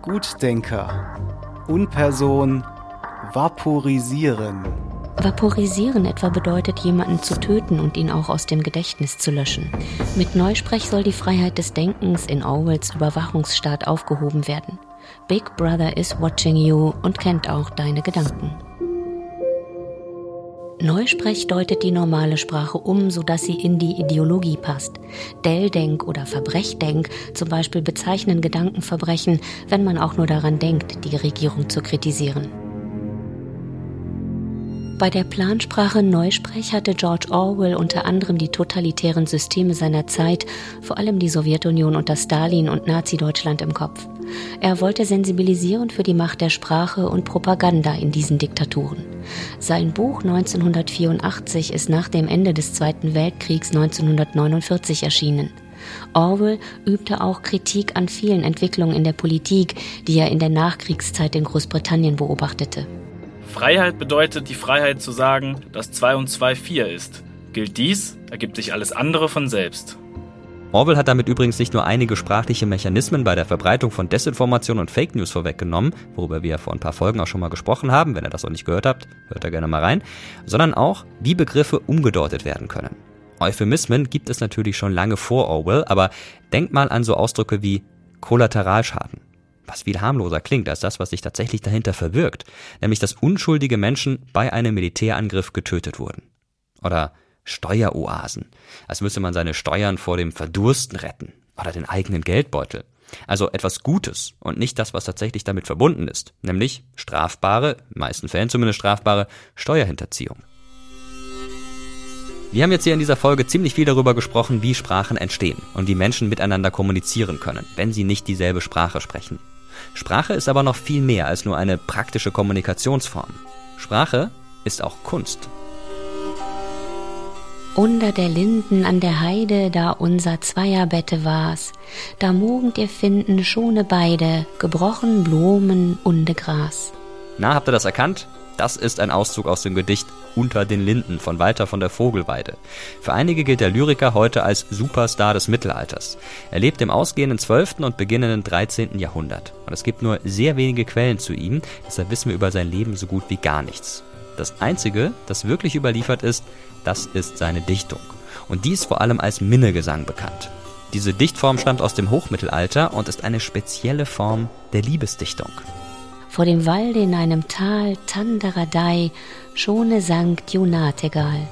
S1: Gutdenker, Unperson, vaporisieren.
S2: Vaporisieren etwa bedeutet, jemanden zu töten und ihn auch aus dem Gedächtnis zu löschen. Mit Neusprech soll die Freiheit des Denkens in Orwells Überwachungsstaat aufgehoben werden. Big Brother is watching you und kennt auch deine Gedanken. Neusprech deutet die normale Sprache um, sodass sie in die Ideologie passt. Delldenk oder Verbrechdenk zum Beispiel bezeichnen Gedankenverbrechen, wenn man auch nur daran denkt, die Regierung zu kritisieren. Bei der Plansprache Neusprech hatte George Orwell unter anderem die totalitären Systeme seiner Zeit, vor allem die Sowjetunion unter Stalin und Nazi-Deutschland im Kopf. Er wollte sensibilisieren für die Macht der Sprache und Propaganda in diesen Diktaturen. Sein Buch 1984 ist nach dem Ende des Zweiten Weltkriegs 1949 erschienen. Orwell übte auch Kritik an vielen Entwicklungen in der Politik, die er in der Nachkriegszeit in Großbritannien beobachtete.
S12: Freiheit bedeutet die Freiheit zu sagen, dass 2 und 2 4 ist. Gilt dies, ergibt sich alles andere von selbst.
S3: Orwell hat damit übrigens nicht nur einige sprachliche Mechanismen bei der Verbreitung von Desinformation und Fake News vorweggenommen, worüber wir vor ein paar Folgen auch schon mal gesprochen haben. Wenn ihr das noch nicht gehört habt, hört da gerne mal rein. Sondern auch, wie Begriffe umgedeutet werden können. Euphemismen gibt es natürlich schon lange vor Orwell, aber denkt mal an so Ausdrücke wie Kollateralschaden was viel harmloser klingt als das, was sich tatsächlich dahinter verbirgt, nämlich dass unschuldige Menschen bei einem Militärangriff getötet wurden. Oder Steueroasen, als müsse man seine Steuern vor dem Verdursten retten oder den eigenen Geldbeutel. Also etwas Gutes und nicht das, was tatsächlich damit verbunden ist, nämlich strafbare, in meisten Fällen zumindest strafbare Steuerhinterziehung. Wir haben jetzt hier in dieser Folge ziemlich viel darüber gesprochen, wie Sprachen entstehen und wie Menschen miteinander kommunizieren können, wenn sie nicht dieselbe Sprache sprechen. Sprache ist aber noch viel mehr als nur eine praktische Kommunikationsform. Sprache ist auch Kunst.
S2: Unter der Linden an der Heide, da unser Zweierbette war's, da mogend ihr finden schone beide, gebrochen Blumen und Gras.
S3: Na, habt ihr das erkannt? Das ist ein Auszug aus dem Gedicht Unter den Linden von Walter von der Vogelweide. Für einige gilt der Lyriker heute als Superstar des Mittelalters. Er lebt im ausgehenden 12. und beginnenden 13. Jahrhundert. Und es gibt nur sehr wenige Quellen zu ihm, deshalb wissen wir über sein Leben so gut wie gar nichts. Das Einzige, das wirklich überliefert ist, das ist seine Dichtung. Und die ist vor allem als Minnegesang bekannt. Diese Dichtform stammt aus dem Hochmittelalter und ist eine spezielle Form der Liebesdichtung.
S2: Vor dem Walde in einem Tal Tandaradei schone Sankt Jonategal.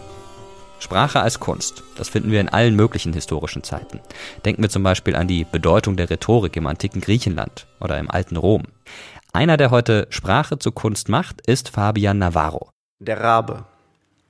S3: Sprache als Kunst, das finden wir in allen möglichen historischen Zeiten. Denken wir zum Beispiel an die Bedeutung der Rhetorik im antiken Griechenland oder im alten Rom. Einer, der heute Sprache zu Kunst macht, ist Fabian Navarro.
S13: Der Rabe.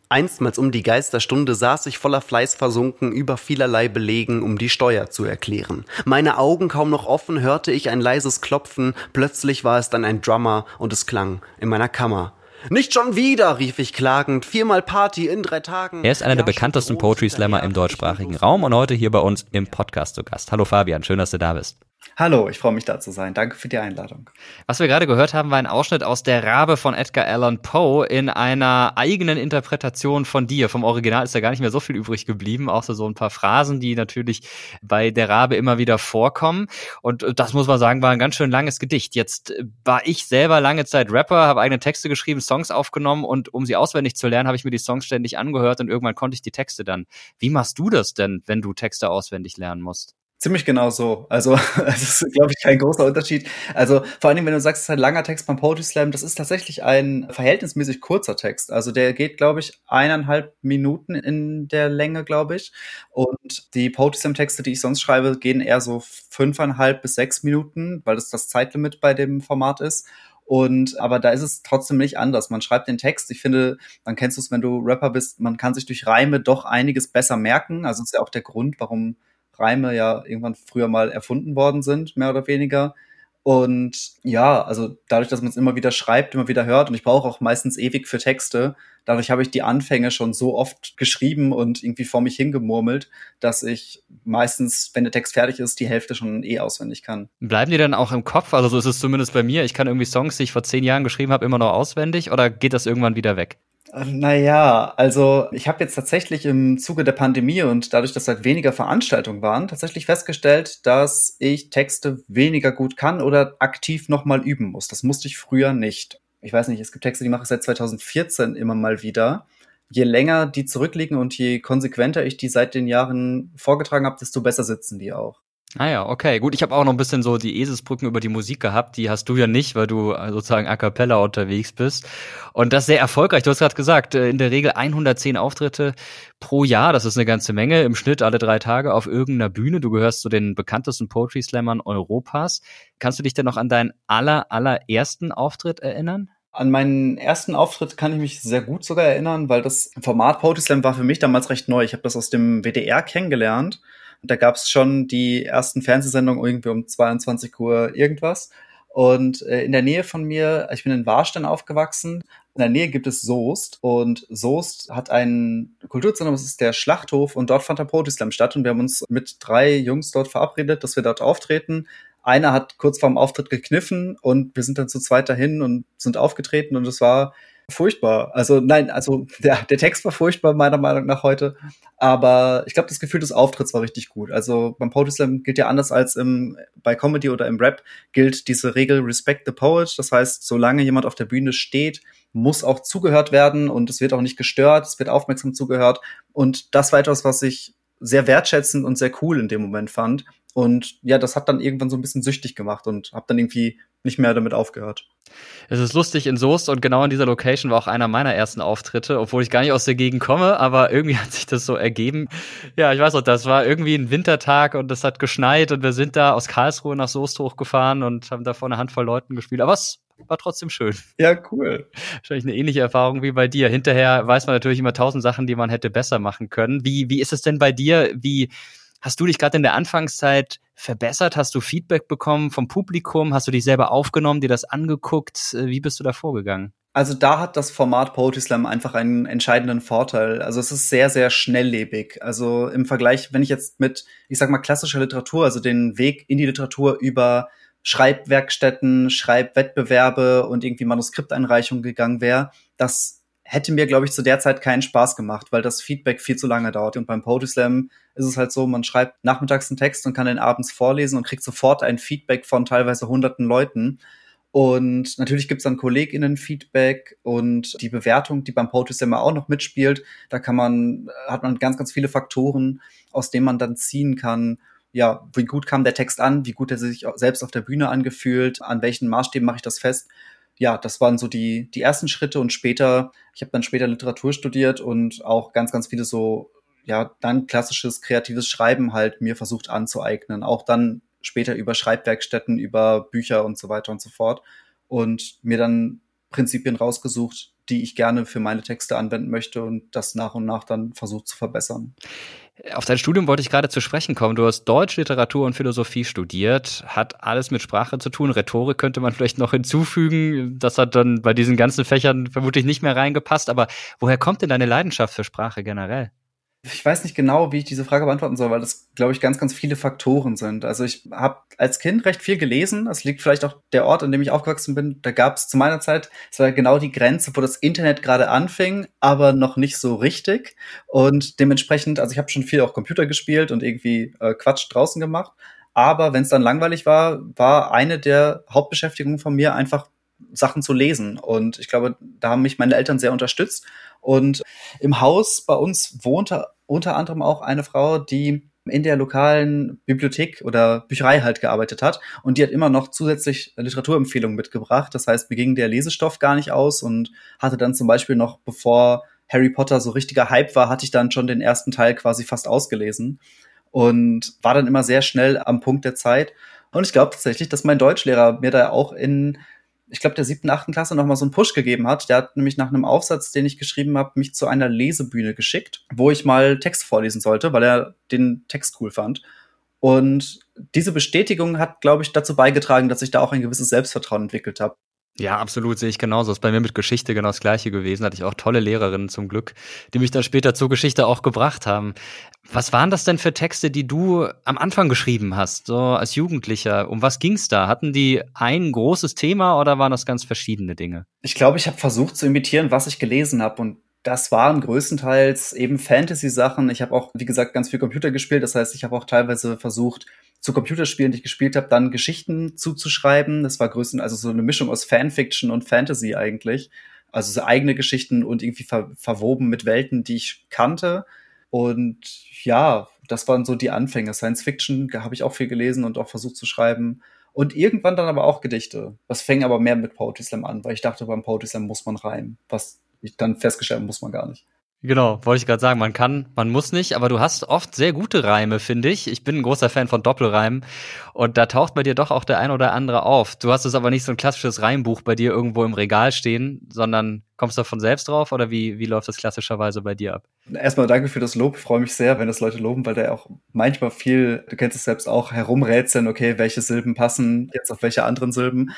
S13: Einstmals um die Geisterstunde saß ich voller Fleiß versunken über vielerlei Belegen, um die Steuer zu erklären. Meine Augen kaum noch offen, hörte ich ein leises Klopfen, plötzlich war es dann ein Drummer und es klang in meiner Kammer. Nicht schon wieder, rief ich klagend. Viermal Party in drei Tagen.
S3: Er ist einer der bekanntesten Poetry Slammer im deutschsprachigen Raum und heute hier bei uns im Podcast zu Gast. Hallo Fabian, schön, dass du da bist.
S14: Hallo, ich freue mich da zu sein. Danke für die Einladung.
S3: Was wir gerade gehört haben, war ein Ausschnitt aus Der Rabe von Edgar Allan Poe in einer eigenen Interpretation von dir. Vom Original ist da gar nicht mehr so viel übrig geblieben, außer so ein paar Phrasen, die natürlich bei Der Rabe immer wieder vorkommen. Und das muss man sagen, war ein ganz schön langes Gedicht. Jetzt war ich selber lange Zeit Rapper, habe eigene Texte geschrieben, Songs aufgenommen und um sie auswendig zu lernen, habe ich mir die Songs ständig angehört und irgendwann konnte ich die Texte dann. Wie machst du das denn, wenn du Texte auswendig lernen musst?
S14: Ziemlich genau so. Also, es ist, glaube ich, kein großer Unterschied. Also, vor allem, wenn du sagst, es ist ein langer Text beim Poetry Slam, das ist tatsächlich ein verhältnismäßig kurzer Text. Also, der geht, glaube ich, eineinhalb Minuten in der Länge, glaube ich. Und die Poetry Slam Texte, die ich sonst schreibe, gehen eher so fünfeinhalb bis sechs Minuten, weil das das Zeitlimit bei dem Format ist. Und aber da ist es trotzdem nicht anders. Man schreibt den Text. Ich finde, man kennst du es, wenn du Rapper bist, man kann sich durch Reime doch einiges besser merken. Also das ist ja auch der Grund, warum Reime ja irgendwann früher mal erfunden worden sind, mehr oder weniger. Und ja, also dadurch, dass man es immer wieder schreibt, immer wieder hört, und ich brauche auch meistens ewig für Texte, dadurch habe ich die Anfänge schon so oft geschrieben und irgendwie vor mich hingemurmelt, dass ich meistens, wenn der Text fertig ist, die Hälfte schon eh auswendig kann.
S3: Bleiben die dann auch im Kopf? Also so ist es zumindest bei mir. Ich kann irgendwie Songs, die ich vor zehn Jahren geschrieben habe, immer noch auswendig oder geht das irgendwann wieder weg?
S14: Naja, also ich habe jetzt tatsächlich im Zuge der Pandemie und dadurch, dass halt weniger Veranstaltungen waren, tatsächlich festgestellt, dass ich Texte weniger gut kann oder aktiv nochmal üben muss. Das musste ich früher nicht. Ich weiß nicht, es gibt Texte, die mache ich seit 2014 immer mal wieder. Je länger die zurückliegen und je konsequenter ich die seit den Jahren vorgetragen habe, desto besser sitzen die auch.
S3: Ah ja, okay. Gut, ich habe auch noch ein bisschen so die Eselsbrücken über die Musik gehabt. Die hast du ja nicht, weil du äh, sozusagen a cappella unterwegs bist. Und das sehr erfolgreich. Du hast gerade gesagt, äh, in der Regel 110 Auftritte pro Jahr. Das ist eine ganze Menge. Im Schnitt alle drei Tage auf irgendeiner Bühne. Du gehörst zu den bekanntesten Poetry Slammern Europas. Kannst du dich denn noch an deinen aller, allerersten Auftritt erinnern?
S14: An meinen ersten Auftritt kann ich mich sehr gut sogar erinnern, weil das Format Poetry Slam war für mich damals recht neu. Ich habe das aus dem WDR kennengelernt da gab es schon die ersten Fernsehsendungen irgendwie um 22 Uhr irgendwas. Und äh, in der Nähe von mir, ich bin in Warstein aufgewachsen, in der Nähe gibt es Soest und Soest hat ein Kulturzentrum, das ist der Schlachthof und dort fand der Proteslam statt und wir haben uns mit drei Jungs dort verabredet, dass wir dort auftreten. Einer hat kurz vorm Auftritt gekniffen und wir sind dann zu zweit dahin und sind aufgetreten und es war furchtbar. Also nein, also der, der Text war furchtbar, meiner Meinung nach heute. Aber ich glaube, das Gefühl des Auftritts war richtig gut. Also beim Poetry Slam gilt ja anders als im, bei Comedy oder im Rap gilt diese Regel Respect the Poet. Das heißt, solange jemand auf der Bühne steht, muss auch zugehört werden und es wird auch nicht gestört, es wird aufmerksam zugehört. Und das war etwas, was ich sehr wertschätzend und sehr cool in dem Moment fand. Und ja, das hat dann irgendwann so ein bisschen süchtig gemacht und habe dann irgendwie nicht mehr damit aufgehört.
S3: Es ist lustig in Soest und genau in dieser Location war auch einer meiner ersten Auftritte, obwohl ich gar nicht aus der Gegend komme, aber irgendwie hat sich das so ergeben. Ja, ich weiß noch, das war irgendwie ein Wintertag und es hat geschneit und wir sind da aus Karlsruhe nach Soest hochgefahren und haben da vor einer Handvoll Leuten gespielt. Aber es war trotzdem schön.
S14: Ja, cool.
S3: Wahrscheinlich eine ähnliche Erfahrung wie bei dir. Hinterher weiß man natürlich immer tausend Sachen, die man hätte besser machen können. Wie, wie ist es denn bei dir? Wie, Hast du dich gerade in der Anfangszeit verbessert? Hast du Feedback bekommen vom Publikum? Hast du dich selber aufgenommen, dir das angeguckt? Äh, wie bist du da vorgegangen?
S14: Also da hat das Format Poetry Slam einfach einen entscheidenden Vorteil. Also es ist sehr, sehr schnelllebig. Also im Vergleich, wenn ich jetzt mit, ich sag mal, klassischer Literatur, also den Weg in die Literatur über Schreibwerkstätten, Schreibwettbewerbe und irgendwie Manuskripteinreichungen gegangen wäre, das hätte mir, glaube ich, zu der Zeit keinen Spaß gemacht, weil das Feedback viel zu lange dauert. Und beim Poetry Slam ist es halt so, man schreibt nachmittags einen Text und kann den abends vorlesen und kriegt sofort ein Feedback von teilweise hunderten Leuten. Und natürlich gibt's dann KollegInnen-Feedback und die Bewertung, die beim Poetry Slam auch noch mitspielt. Da kann man, hat man ganz, ganz viele Faktoren, aus denen man dann ziehen kann, ja, wie gut kam der Text an, wie gut er sich selbst auf der Bühne angefühlt, an welchen Maßstäben mache ich das fest ja, das waren so die, die ersten Schritte und später, ich habe dann später Literatur studiert und auch ganz, ganz viele so, ja, dann klassisches kreatives Schreiben halt mir versucht anzueignen. Auch dann später über Schreibwerkstätten, über Bücher und so weiter und so fort. Und mir dann Prinzipien rausgesucht, die ich gerne für meine Texte anwenden möchte und das nach und nach dann versucht zu verbessern.
S3: Auf dein Studium wollte ich gerade zu sprechen kommen. Du hast Deutsch, Literatur und Philosophie studiert, hat alles mit Sprache zu tun. Rhetorik könnte man vielleicht noch hinzufügen. Das hat dann bei diesen ganzen Fächern vermutlich nicht mehr reingepasst. Aber woher kommt denn deine Leidenschaft für Sprache generell?
S14: Ich weiß nicht genau, wie ich diese Frage beantworten soll, weil das, glaube ich, ganz, ganz viele Faktoren sind. Also ich habe als Kind recht viel gelesen. Das liegt vielleicht auch der Ort, an dem ich aufgewachsen bin. Da gab es zu meiner Zeit, es war genau die Grenze, wo das Internet gerade anfing, aber noch nicht so richtig. Und dementsprechend, also ich habe schon viel auch Computer gespielt und irgendwie äh, Quatsch draußen gemacht. Aber wenn es dann langweilig war, war eine der Hauptbeschäftigungen von mir einfach Sachen zu lesen. Und ich glaube, da haben mich meine Eltern sehr unterstützt. Und im Haus bei uns wohnte unter anderem auch eine Frau, die in der lokalen Bibliothek oder Bücherei halt gearbeitet hat. Und die hat immer noch zusätzlich Literaturempfehlungen mitgebracht. Das heißt, mir ging der Lesestoff gar nicht aus und hatte dann zum Beispiel noch, bevor Harry Potter so richtiger Hype war, hatte ich dann schon den ersten Teil quasi fast ausgelesen und war dann immer sehr schnell am Punkt der Zeit. Und ich glaube tatsächlich, dass mein Deutschlehrer mir da auch in ich glaube, der siebten, achten Klasse noch mal so einen Push gegeben hat. Der hat nämlich nach einem Aufsatz, den ich geschrieben habe, mich zu einer Lesebühne geschickt, wo ich mal Text vorlesen sollte, weil er den Text cool fand. Und diese Bestätigung hat, glaube ich, dazu beigetragen, dass ich da auch ein gewisses Selbstvertrauen entwickelt habe.
S3: Ja, absolut, sehe ich genauso. Ist bei mir mit Geschichte genau das gleiche gewesen. Hatte ich auch tolle Lehrerinnen zum Glück, die mich dann später zur Geschichte auch gebracht haben. Was waren das denn für Texte, die du am Anfang geschrieben hast, so als Jugendlicher? Um was ging's da? Hatten die ein großes Thema oder waren das ganz verschiedene Dinge?
S14: Ich glaube, ich habe versucht zu imitieren, was ich gelesen habe und das waren größtenteils eben Fantasy-Sachen. Ich habe auch, wie gesagt, ganz viel Computer gespielt. Das heißt, ich habe auch teilweise versucht, zu Computerspielen, die ich gespielt habe, dann Geschichten zuzuschreiben. Das war größtenteils also so eine Mischung aus Fanfiction und Fantasy eigentlich. Also so eigene Geschichten und irgendwie ver verwoben mit Welten, die ich kannte. Und ja, das waren so die Anfänge. Science Fiction habe ich auch viel gelesen und auch versucht zu schreiben. Und irgendwann dann aber auch Gedichte. Das fängt aber mehr mit Poetry Slam an, weil ich dachte, beim Poetry Slam muss man reimen. Was ich dann festgestellt muss man gar nicht.
S3: Genau, wollte ich gerade sagen, man kann, man muss nicht, aber du hast oft sehr gute Reime, finde ich. Ich bin ein großer Fan von Doppelreimen und da taucht bei dir doch auch der ein oder andere auf. Du hast es aber nicht so ein klassisches Reimbuch bei dir irgendwo im Regal stehen, sondern kommst du von selbst drauf oder wie, wie läuft das klassischerweise bei dir ab?
S14: Erstmal danke für das Lob. Ich freue mich sehr, wenn das Leute loben, weil da auch manchmal viel, du kennst es selbst auch, herumrätseln, okay, welche Silben passen jetzt auf welche anderen Silben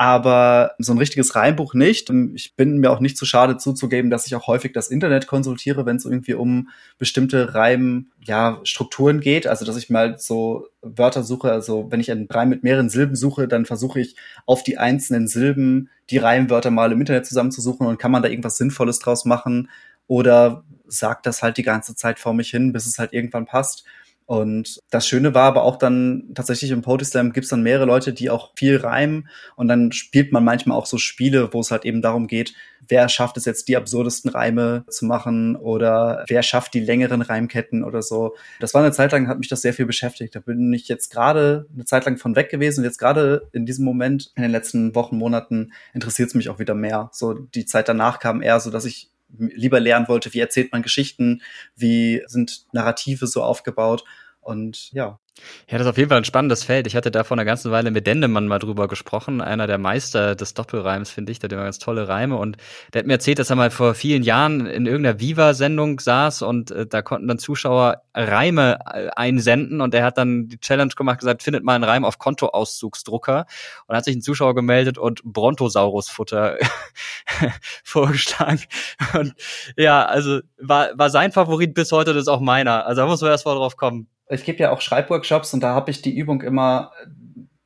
S14: aber so ein richtiges Reimbuch nicht. Ich bin mir auch nicht zu schade zuzugeben, dass ich auch häufig das Internet konsultiere, wenn es irgendwie um bestimmte Reim, ja, geht. Also, dass ich mal so Wörter suche, also wenn ich einen Reim mit mehreren Silben suche, dann versuche ich auf die einzelnen Silben die Reimwörter mal im Internet zusammenzusuchen und kann man da irgendwas Sinnvolles draus machen oder sagt das halt die ganze Zeit vor mich hin, bis es halt irgendwann passt. Und das Schöne war aber auch dann tatsächlich im Poetry Slam gibt es dann mehrere Leute, die auch viel reimen und dann spielt man manchmal auch so Spiele, wo es halt eben darum geht, wer schafft es jetzt die absurdesten Reime zu machen oder wer schafft die längeren Reimketten oder so. Das war eine Zeit lang, hat mich das sehr viel beschäftigt. Da bin ich jetzt gerade eine Zeit lang von weg gewesen und jetzt gerade in diesem Moment, in den letzten Wochen, Monaten, interessiert es mich auch wieder mehr. So die Zeit danach kam eher so, dass ich lieber lernen wollte, wie erzählt man Geschichten, wie sind Narrative so aufgebaut. Und ja.
S3: Ja, das ist auf jeden Fall ein spannendes Feld. Ich hatte da vor einer ganzen Weile mit Dendemann mal drüber gesprochen, einer der Meister des Doppelreims, finde ich. Der hat immer ganz tolle Reime und der hat mir erzählt, dass er mal vor vielen Jahren in irgendeiner Viva-Sendung saß und äh, da konnten dann Zuschauer Reime äh, einsenden und er hat dann die Challenge gemacht, gesagt, findet mal einen Reim auf Kontoauszugsdrucker und hat sich ein Zuschauer gemeldet und Brontosaurusfutter vorgeschlagen. Und ja, also war, war sein Favorit bis heute, das ist auch meiner. Also da muss man erst mal drauf kommen
S14: ich gebe ja auch Schreibworkshops und da habe ich die Übung immer.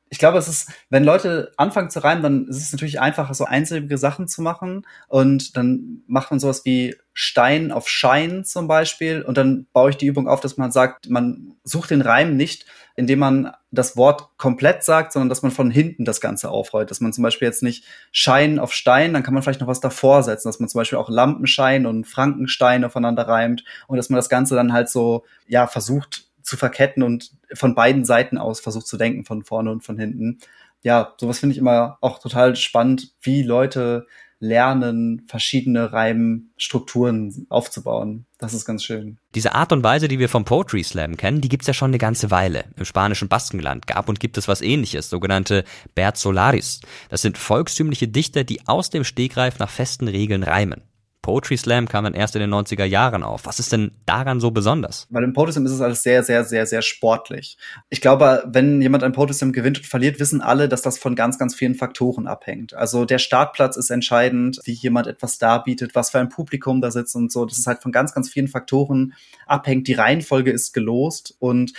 S14: Ich glaube, es ist, wenn Leute anfangen zu reimen, dann ist es natürlich einfacher, so einsilbige Sachen zu machen. Und dann macht man sowas wie Stein auf Schein zum Beispiel. Und dann baue ich die Übung auf, dass man sagt, man sucht den Reim nicht, indem man das Wort komplett sagt, sondern dass man von hinten das Ganze aufrollt. Dass man zum Beispiel jetzt nicht Schein auf Stein, dann kann man vielleicht noch was davor setzen, dass man zum Beispiel auch Lampenschein und Frankenstein aufeinander reimt und dass man das Ganze dann halt so, ja, versucht zu verketten und von beiden Seiten aus versucht zu denken, von vorne und von hinten. Ja, sowas finde ich immer auch total spannend, wie Leute lernen, verschiedene Reimstrukturen aufzubauen. Das ist ganz schön.
S3: Diese Art und Weise, die wir vom Poetry Slam kennen, die gibt's ja schon eine ganze Weile. Im spanischen Baskenland gab und gibt es was ähnliches, sogenannte Berzolaris. Das sind volkstümliche Dichter, die aus dem Stegreif nach festen Regeln reimen. Poetry Slam kam dann erst in den 90er Jahren auf. Was ist denn daran so besonders?
S14: Weil im Poetry Slam ist es alles sehr, sehr, sehr, sehr sportlich. Ich glaube, wenn jemand ein Poetry Slam gewinnt und verliert, wissen alle, dass das von ganz, ganz vielen Faktoren abhängt. Also der Startplatz ist entscheidend, wie jemand etwas darbietet, was für ein Publikum da sitzt und so. Das ist halt von ganz, ganz vielen Faktoren abhängt. Die Reihenfolge ist gelost und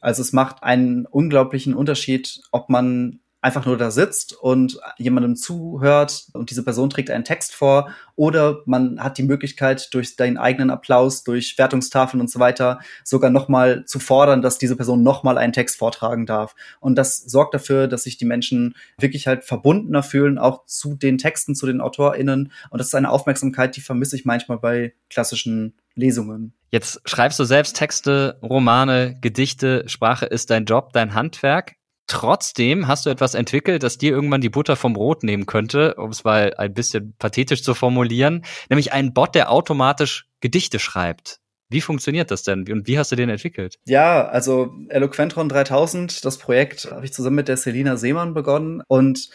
S14: also es macht einen unglaublichen Unterschied, ob man einfach nur da sitzt und jemandem zuhört und diese Person trägt einen Text vor oder man hat die Möglichkeit durch deinen eigenen Applaus, durch Wertungstafeln und so weiter sogar nochmal zu fordern, dass diese Person nochmal einen Text vortragen darf. Und das sorgt dafür, dass sich die Menschen wirklich halt verbundener fühlen, auch zu den Texten, zu den AutorInnen. Und das ist eine Aufmerksamkeit, die vermisse ich manchmal bei klassischen Lesungen.
S3: Jetzt schreibst du selbst Texte, Romane, Gedichte, Sprache ist dein Job, dein Handwerk. Trotzdem hast du etwas entwickelt, das dir irgendwann die Butter vom Brot nehmen könnte, um es mal ein bisschen pathetisch zu formulieren, nämlich einen Bot, der automatisch Gedichte schreibt. Wie funktioniert das denn und wie hast du den entwickelt?
S14: Ja, also Eloquentron 3000, das Projekt habe ich zusammen mit der Selina Seemann begonnen und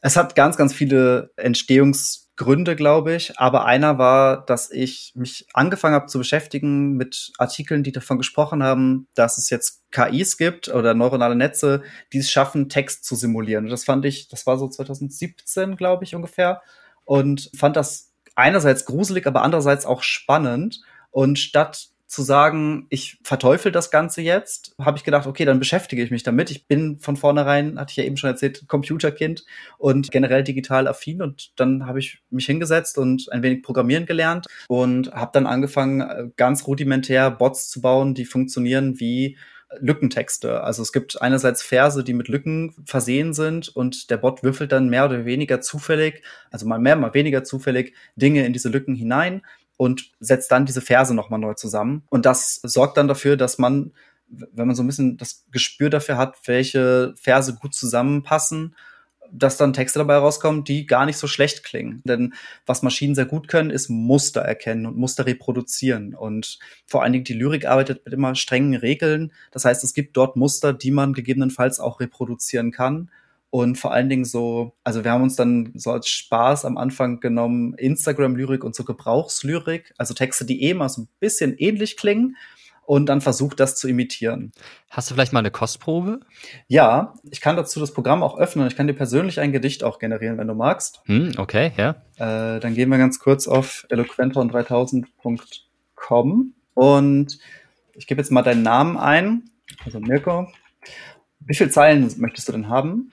S14: es hat ganz, ganz viele Entstehungs Gründe, glaube ich. Aber einer war, dass ich mich angefangen habe zu beschäftigen mit Artikeln, die davon gesprochen haben, dass es jetzt KIs gibt oder neuronale Netze, die es schaffen, Text zu simulieren. Und das fand ich, das war so 2017, glaube ich, ungefähr. Und fand das einerseits gruselig, aber andererseits auch spannend. Und statt zu sagen, ich verteufel das Ganze jetzt, habe ich gedacht, okay, dann beschäftige ich mich damit. Ich bin von vornherein, hatte ich ja eben schon erzählt, Computerkind und generell digital affin und dann habe ich mich hingesetzt und ein wenig programmieren gelernt und habe dann angefangen, äh, ganz rudimentär Bots zu bauen, die funktionieren wie Lückentexte. Also es gibt einerseits Verse, die mit Lücken versehen sind und der Bot würfelt dann mehr oder weniger zufällig, also mal mehr, mal weniger zufällig Dinge in diese Lücken hinein und setzt dann diese Verse nochmal neu zusammen. Und das sorgt dann dafür, dass man, wenn man so ein bisschen das Gespür dafür hat, welche Verse gut zusammenpassen, dass dann Texte dabei rauskommen, die gar nicht so schlecht klingen. Denn was Maschinen sehr gut können, ist Muster erkennen und Muster reproduzieren. Und vor allen Dingen die Lyrik arbeitet mit immer strengen Regeln. Das heißt, es gibt dort Muster, die man gegebenenfalls auch reproduzieren kann. Und vor allen Dingen so, also wir haben uns dann so als Spaß am Anfang genommen, Instagram-Lyrik und so Gebrauchslyrik, also Texte, die eh mal so ein bisschen ähnlich klingen und dann versucht, das zu imitieren.
S3: Hast du vielleicht mal eine Kostprobe?
S14: Ja, ich kann dazu das Programm auch öffnen. Ich kann dir persönlich ein Gedicht auch generieren, wenn du magst.
S3: Hm, okay, ja.
S14: Äh, dann gehen wir ganz kurz auf eloquentron3000.com und ich gebe jetzt mal deinen Namen ein. Also Mirko. Wie viele Zeilen möchtest du denn haben?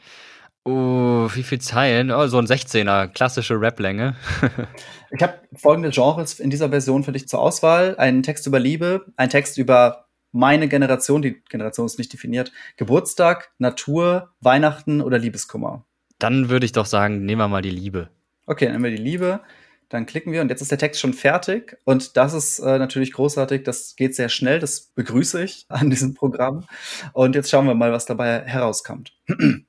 S3: Oh, wie viel Zeilen? Oh, so ein 16er, klassische Rap-Länge.
S14: ich habe folgende Genres in dieser Version für dich zur Auswahl. Ein Text über Liebe, ein Text über meine Generation, die Generation ist nicht definiert, Geburtstag, Natur, Weihnachten oder Liebeskummer.
S3: Dann würde ich doch sagen, nehmen wir mal die Liebe.
S14: Okay, dann nehmen wir die Liebe. Dann klicken wir und jetzt ist der Text schon fertig. Und das ist äh, natürlich großartig. Das geht sehr schnell. Das begrüße ich an diesem Programm. Und jetzt schauen wir mal, was dabei herauskommt.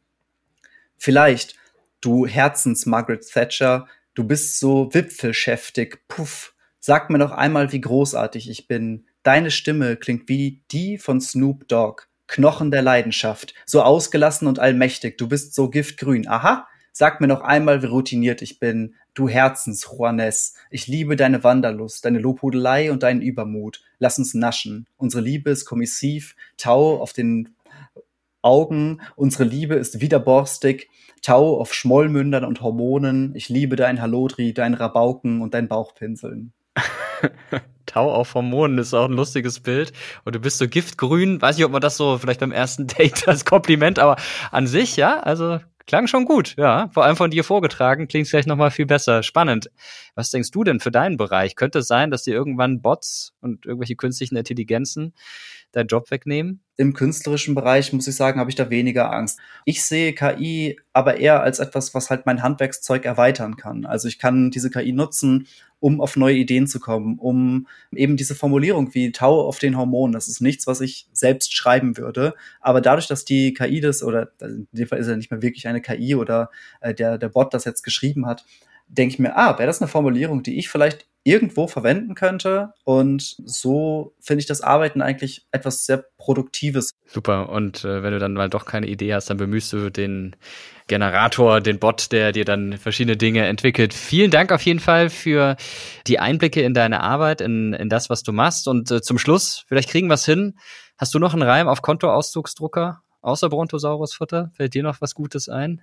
S14: Vielleicht, du Herzens Margaret Thatcher, du bist so wipfelschäftig. Puff. Sag mir doch einmal, wie großartig ich bin. deine Stimme klingt wie die von Snoop Dogg. Knochen der Leidenschaft. So ausgelassen und allmächtig. Du bist so giftgrün. Aha. Sag mir noch einmal, wie routiniert ich bin. Du Herzens, Juanes. Ich liebe deine Wanderlust, deine Lobhudelei und deinen Übermut. Lass uns naschen. Unsere Liebe ist kommissiv. Tau auf den Augen. Unsere Liebe ist widerborstig. Tau auf Schmollmündern und Hormonen. Ich liebe dein Halodri, dein Rabauken und dein Bauchpinseln.
S3: Tau auf Hormonen ist auch ein lustiges Bild. Und du bist so giftgrün. Weiß nicht, ob man das so vielleicht beim ersten Date als Kompliment, aber an sich, ja, also klang schon gut, ja. Vor allem von dir vorgetragen, klingt vielleicht nochmal viel besser. Spannend. Was denkst du denn für deinen Bereich? Könnte es sein, dass dir irgendwann Bots und irgendwelche künstlichen Intelligenzen deinen Job wegnehmen?
S14: Im künstlerischen Bereich, muss ich sagen, habe ich da weniger Angst. Ich sehe KI aber eher als etwas, was halt mein Handwerkszeug erweitern kann. Also ich kann diese KI nutzen, um auf neue Ideen zu kommen, um eben diese Formulierung wie Tau auf den Hormonen, das ist nichts, was ich selbst schreiben würde. Aber dadurch, dass die KI das, oder in dem Fall ist ja nicht mehr wirklich eine KI oder äh, der, der Bot das jetzt geschrieben hat, denke ich mir, ah, wäre das eine Formulierung, die ich vielleicht irgendwo verwenden könnte. Und so finde ich das Arbeiten eigentlich etwas sehr Produktives.
S3: Super. Und äh, wenn du dann mal doch keine Idee hast, dann bemühst du den Generator, den Bot, der dir dann verschiedene Dinge entwickelt. Vielen Dank auf jeden Fall für die Einblicke in deine Arbeit, in, in das, was du machst. Und äh, zum Schluss, vielleicht kriegen wir es hin. Hast du noch einen Reim auf Kontoauszugsdrucker außer Brontosaurus-Futter? Fällt dir noch was Gutes ein?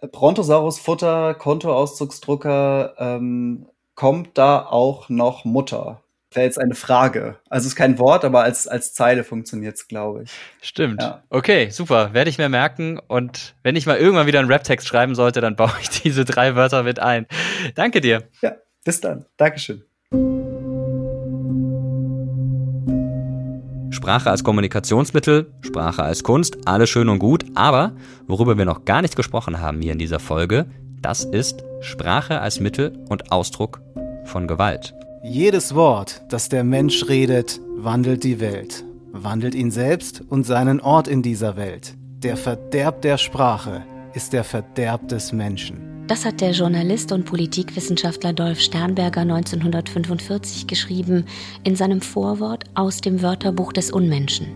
S14: Brontosaurus-Futter, Kontoauszugsdrucker, ähm, kommt da auch noch Mutter? Wäre jetzt eine Frage. Also ist kein Wort, aber als, als Zeile funktioniert es, glaube ich.
S3: Stimmt. Ja. Okay, super. Werde ich mir merken. Und wenn ich mal irgendwann wieder einen Rap-Text schreiben sollte, dann baue ich diese drei Wörter mit ein. Danke dir.
S14: Ja, bis dann. Dankeschön.
S3: Sprache als Kommunikationsmittel, Sprache als Kunst, alles schön und gut, aber worüber wir noch gar nicht gesprochen haben hier in dieser Folge, das ist Sprache als Mittel und Ausdruck von Gewalt.
S1: Jedes Wort, das der Mensch redet, wandelt die Welt, wandelt ihn selbst und seinen Ort in dieser Welt. Der Verderb der Sprache ist der Verderb des Menschen.
S2: Das hat der Journalist und Politikwissenschaftler Dolf Sternberger 1945 geschrieben in seinem Vorwort aus dem Wörterbuch des Unmenschen.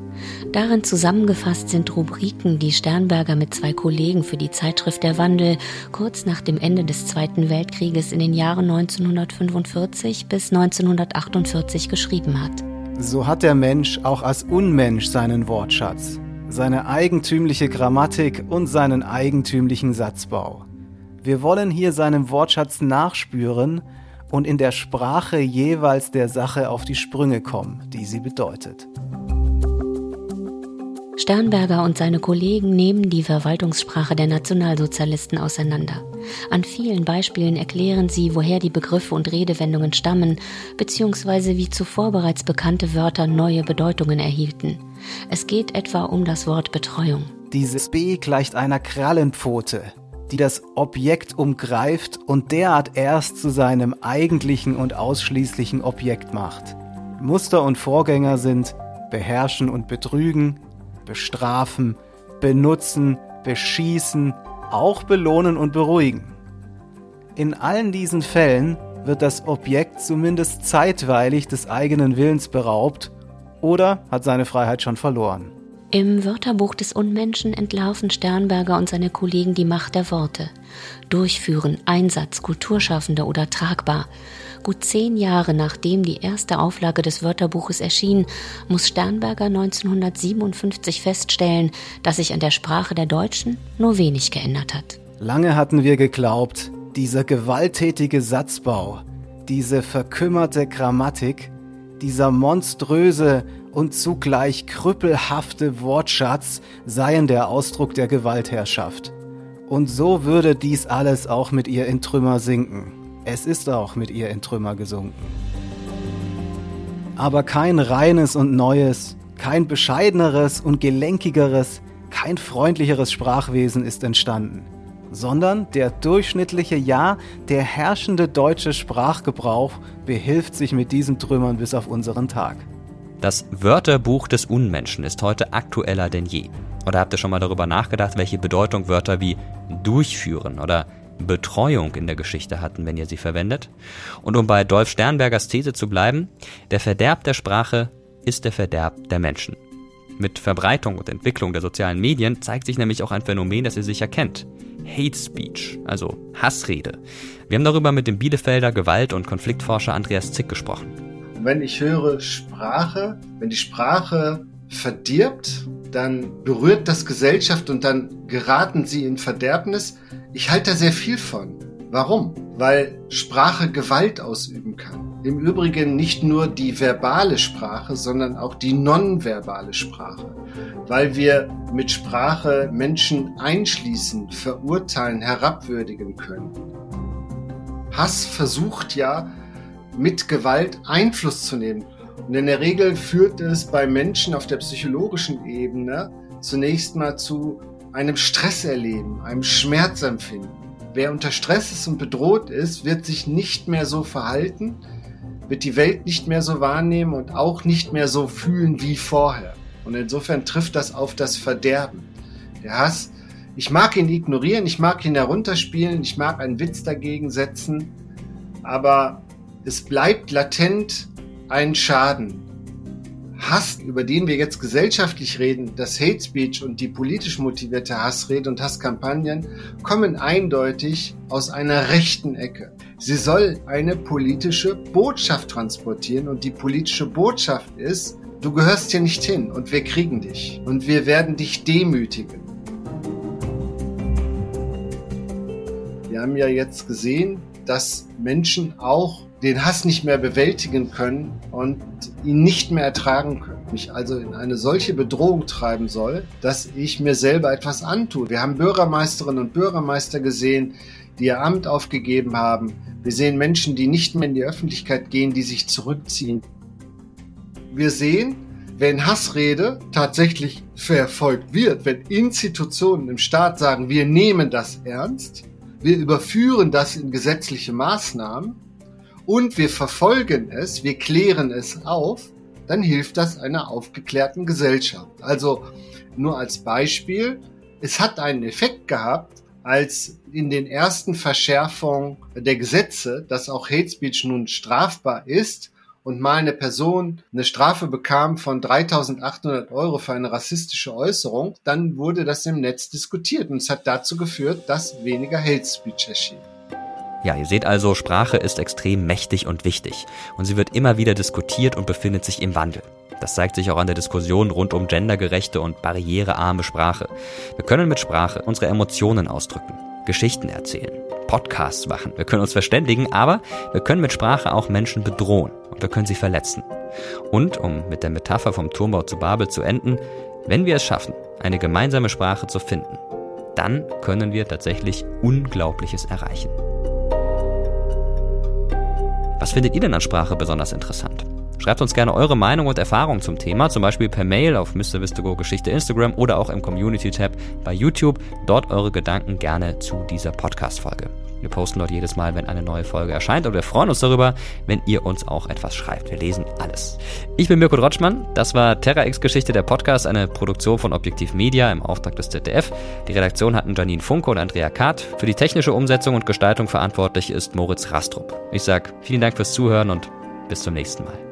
S2: Darin zusammengefasst sind Rubriken, die Sternberger mit zwei Kollegen für die Zeitschrift Der Wandel kurz nach dem Ende des Zweiten Weltkrieges in den Jahren 1945 bis 1948 geschrieben hat.
S1: So hat der Mensch auch als Unmensch seinen Wortschatz, seine eigentümliche Grammatik und seinen eigentümlichen Satzbau. Wir wollen hier seinem Wortschatz nachspüren und in der Sprache jeweils der Sache auf die Sprünge kommen, die sie bedeutet.
S2: Sternberger und seine Kollegen nehmen die Verwaltungssprache der Nationalsozialisten auseinander. An vielen Beispielen erklären sie, woher die Begriffe und Redewendungen stammen, beziehungsweise wie zuvor bereits bekannte Wörter neue Bedeutungen erhielten. Es geht etwa um das Wort Betreuung.
S1: Dieses B gleicht einer Krallenpfote, die das Objekt umgreift und derart erst zu seinem eigentlichen und ausschließlichen Objekt macht. Muster und Vorgänger sind beherrschen und betrügen, bestrafen, benutzen, beschießen, auch belohnen und beruhigen. In allen diesen Fällen wird das Objekt zumindest zeitweilig des eigenen Willens beraubt oder hat seine Freiheit schon verloren.
S2: Im Wörterbuch des Unmenschen entlarven Sternberger und seine Kollegen die Macht der Worte. Durchführen, Einsatz, Kulturschaffende oder tragbar. Gut zehn Jahre nachdem die erste Auflage des Wörterbuches erschien, muss Sternberger 1957 feststellen, dass sich an der Sprache der Deutschen nur wenig geändert hat.
S1: Lange hatten wir geglaubt, dieser gewalttätige Satzbau, diese verkümmerte Grammatik, dieser monströse und zugleich krüppelhafte Wortschatz seien der Ausdruck der Gewaltherrschaft. Und so würde dies alles auch mit ihr in Trümmer sinken. Es ist auch mit ihr in Trümmer gesunken. Aber kein reines und neues, kein bescheideneres und gelenkigeres, kein freundlicheres Sprachwesen ist entstanden, sondern der durchschnittliche, ja, der herrschende deutsche Sprachgebrauch behilft sich mit diesen Trümmern bis auf unseren Tag.
S3: Das Wörterbuch des Unmenschen ist heute aktueller denn je. Oder habt ihr schon mal darüber nachgedacht, welche Bedeutung Wörter wie durchführen oder Betreuung in der Geschichte hatten, wenn ihr sie verwendet? Und um bei Dolf Sternbergers These zu bleiben, der Verderb der Sprache ist der Verderb der Menschen. Mit Verbreitung und Entwicklung der sozialen Medien zeigt sich nämlich auch ein Phänomen, das ihr sicher kennt. Hate Speech, also Hassrede. Wir haben darüber mit dem Bielefelder Gewalt- und Konfliktforscher Andreas Zick gesprochen.
S15: Wenn ich höre Sprache, wenn die Sprache verdirbt, dann berührt das Gesellschaft und dann geraten sie in Verderbnis. Ich halte da sehr viel von. Warum? Weil Sprache Gewalt ausüben kann. Im Übrigen nicht nur die verbale Sprache, sondern auch die nonverbale Sprache. Weil wir mit Sprache Menschen einschließen, verurteilen, herabwürdigen können. Hass versucht ja mit Gewalt Einfluss zu nehmen. Und in der Regel führt es bei Menschen auf der psychologischen Ebene zunächst mal zu einem Stresserleben, einem Schmerzempfinden. Wer unter Stress ist und bedroht ist, wird sich nicht mehr so verhalten, wird die Welt nicht mehr so wahrnehmen und auch nicht mehr so fühlen wie vorher. Und insofern trifft das auf das Verderben. Der Hass, ich mag ihn ignorieren, ich mag ihn herunterspielen, ich mag einen Witz dagegen setzen, aber es bleibt latent ein Schaden. Hass, über den wir jetzt gesellschaftlich reden, das Hate Speech und die politisch motivierte Hassrede und Hasskampagnen kommen eindeutig aus einer rechten Ecke. Sie soll eine politische Botschaft transportieren und die politische Botschaft ist, du gehörst hier nicht hin und wir kriegen dich und wir werden dich demütigen. Wir haben ja jetzt gesehen, dass Menschen auch den Hass nicht mehr bewältigen können und ihn nicht mehr ertragen können. Mich also in eine solche Bedrohung treiben soll, dass ich mir selber etwas antue. Wir haben Bürgermeisterinnen und Bürgermeister gesehen, die ihr Amt aufgegeben haben. Wir sehen Menschen, die nicht mehr in die Öffentlichkeit gehen, die sich zurückziehen. Wir sehen, wenn Hassrede tatsächlich verfolgt wird, wenn Institutionen im Staat sagen, wir nehmen das ernst, wir überführen das in gesetzliche Maßnahmen, und wir verfolgen es, wir klären es auf, dann hilft das einer aufgeklärten Gesellschaft. Also nur als Beispiel, es hat einen Effekt gehabt, als in den ersten Verschärfungen der Gesetze, dass auch Hate Speech nun strafbar ist und mal eine Person eine Strafe bekam von 3800 Euro für eine rassistische Äußerung, dann wurde das im Netz diskutiert und es hat dazu geführt, dass weniger Hate Speech erschien.
S3: Ja, ihr seht also, Sprache ist extrem mächtig und wichtig und sie wird immer wieder diskutiert und befindet sich im Wandel. Das zeigt sich auch an der Diskussion rund um gendergerechte und barrierearme Sprache. Wir können mit Sprache unsere Emotionen ausdrücken, Geschichten erzählen, Podcasts machen, wir können uns verständigen, aber wir können mit Sprache auch Menschen bedrohen und wir können sie verletzen. Und, um mit der Metapher vom Turmbau zu Babel zu enden, wenn wir es schaffen, eine gemeinsame Sprache zu finden, dann können wir tatsächlich Unglaubliches erreichen. Was findet ihr denn an Sprache besonders interessant? Schreibt uns gerne eure Meinung und Erfahrung zum Thema, zum Beispiel per Mail auf Mr. Vistago Geschichte Instagram oder auch im Community-Tab bei YouTube. Dort eure Gedanken gerne zu dieser Podcast-Folge. Wir posten dort jedes Mal, wenn eine neue Folge erscheint und wir freuen uns darüber, wenn ihr uns auch etwas schreibt. Wir lesen alles. Ich bin Mirko Drotschmann. Das war Terra X Geschichte, der Podcast, eine Produktion von Objektiv Media im Auftrag des ZDF. Die Redaktion hatten Janine Funke und Andrea Kart. Für die technische Umsetzung und Gestaltung verantwortlich ist Moritz Rastrup. Ich sage vielen Dank fürs Zuhören und bis zum nächsten Mal.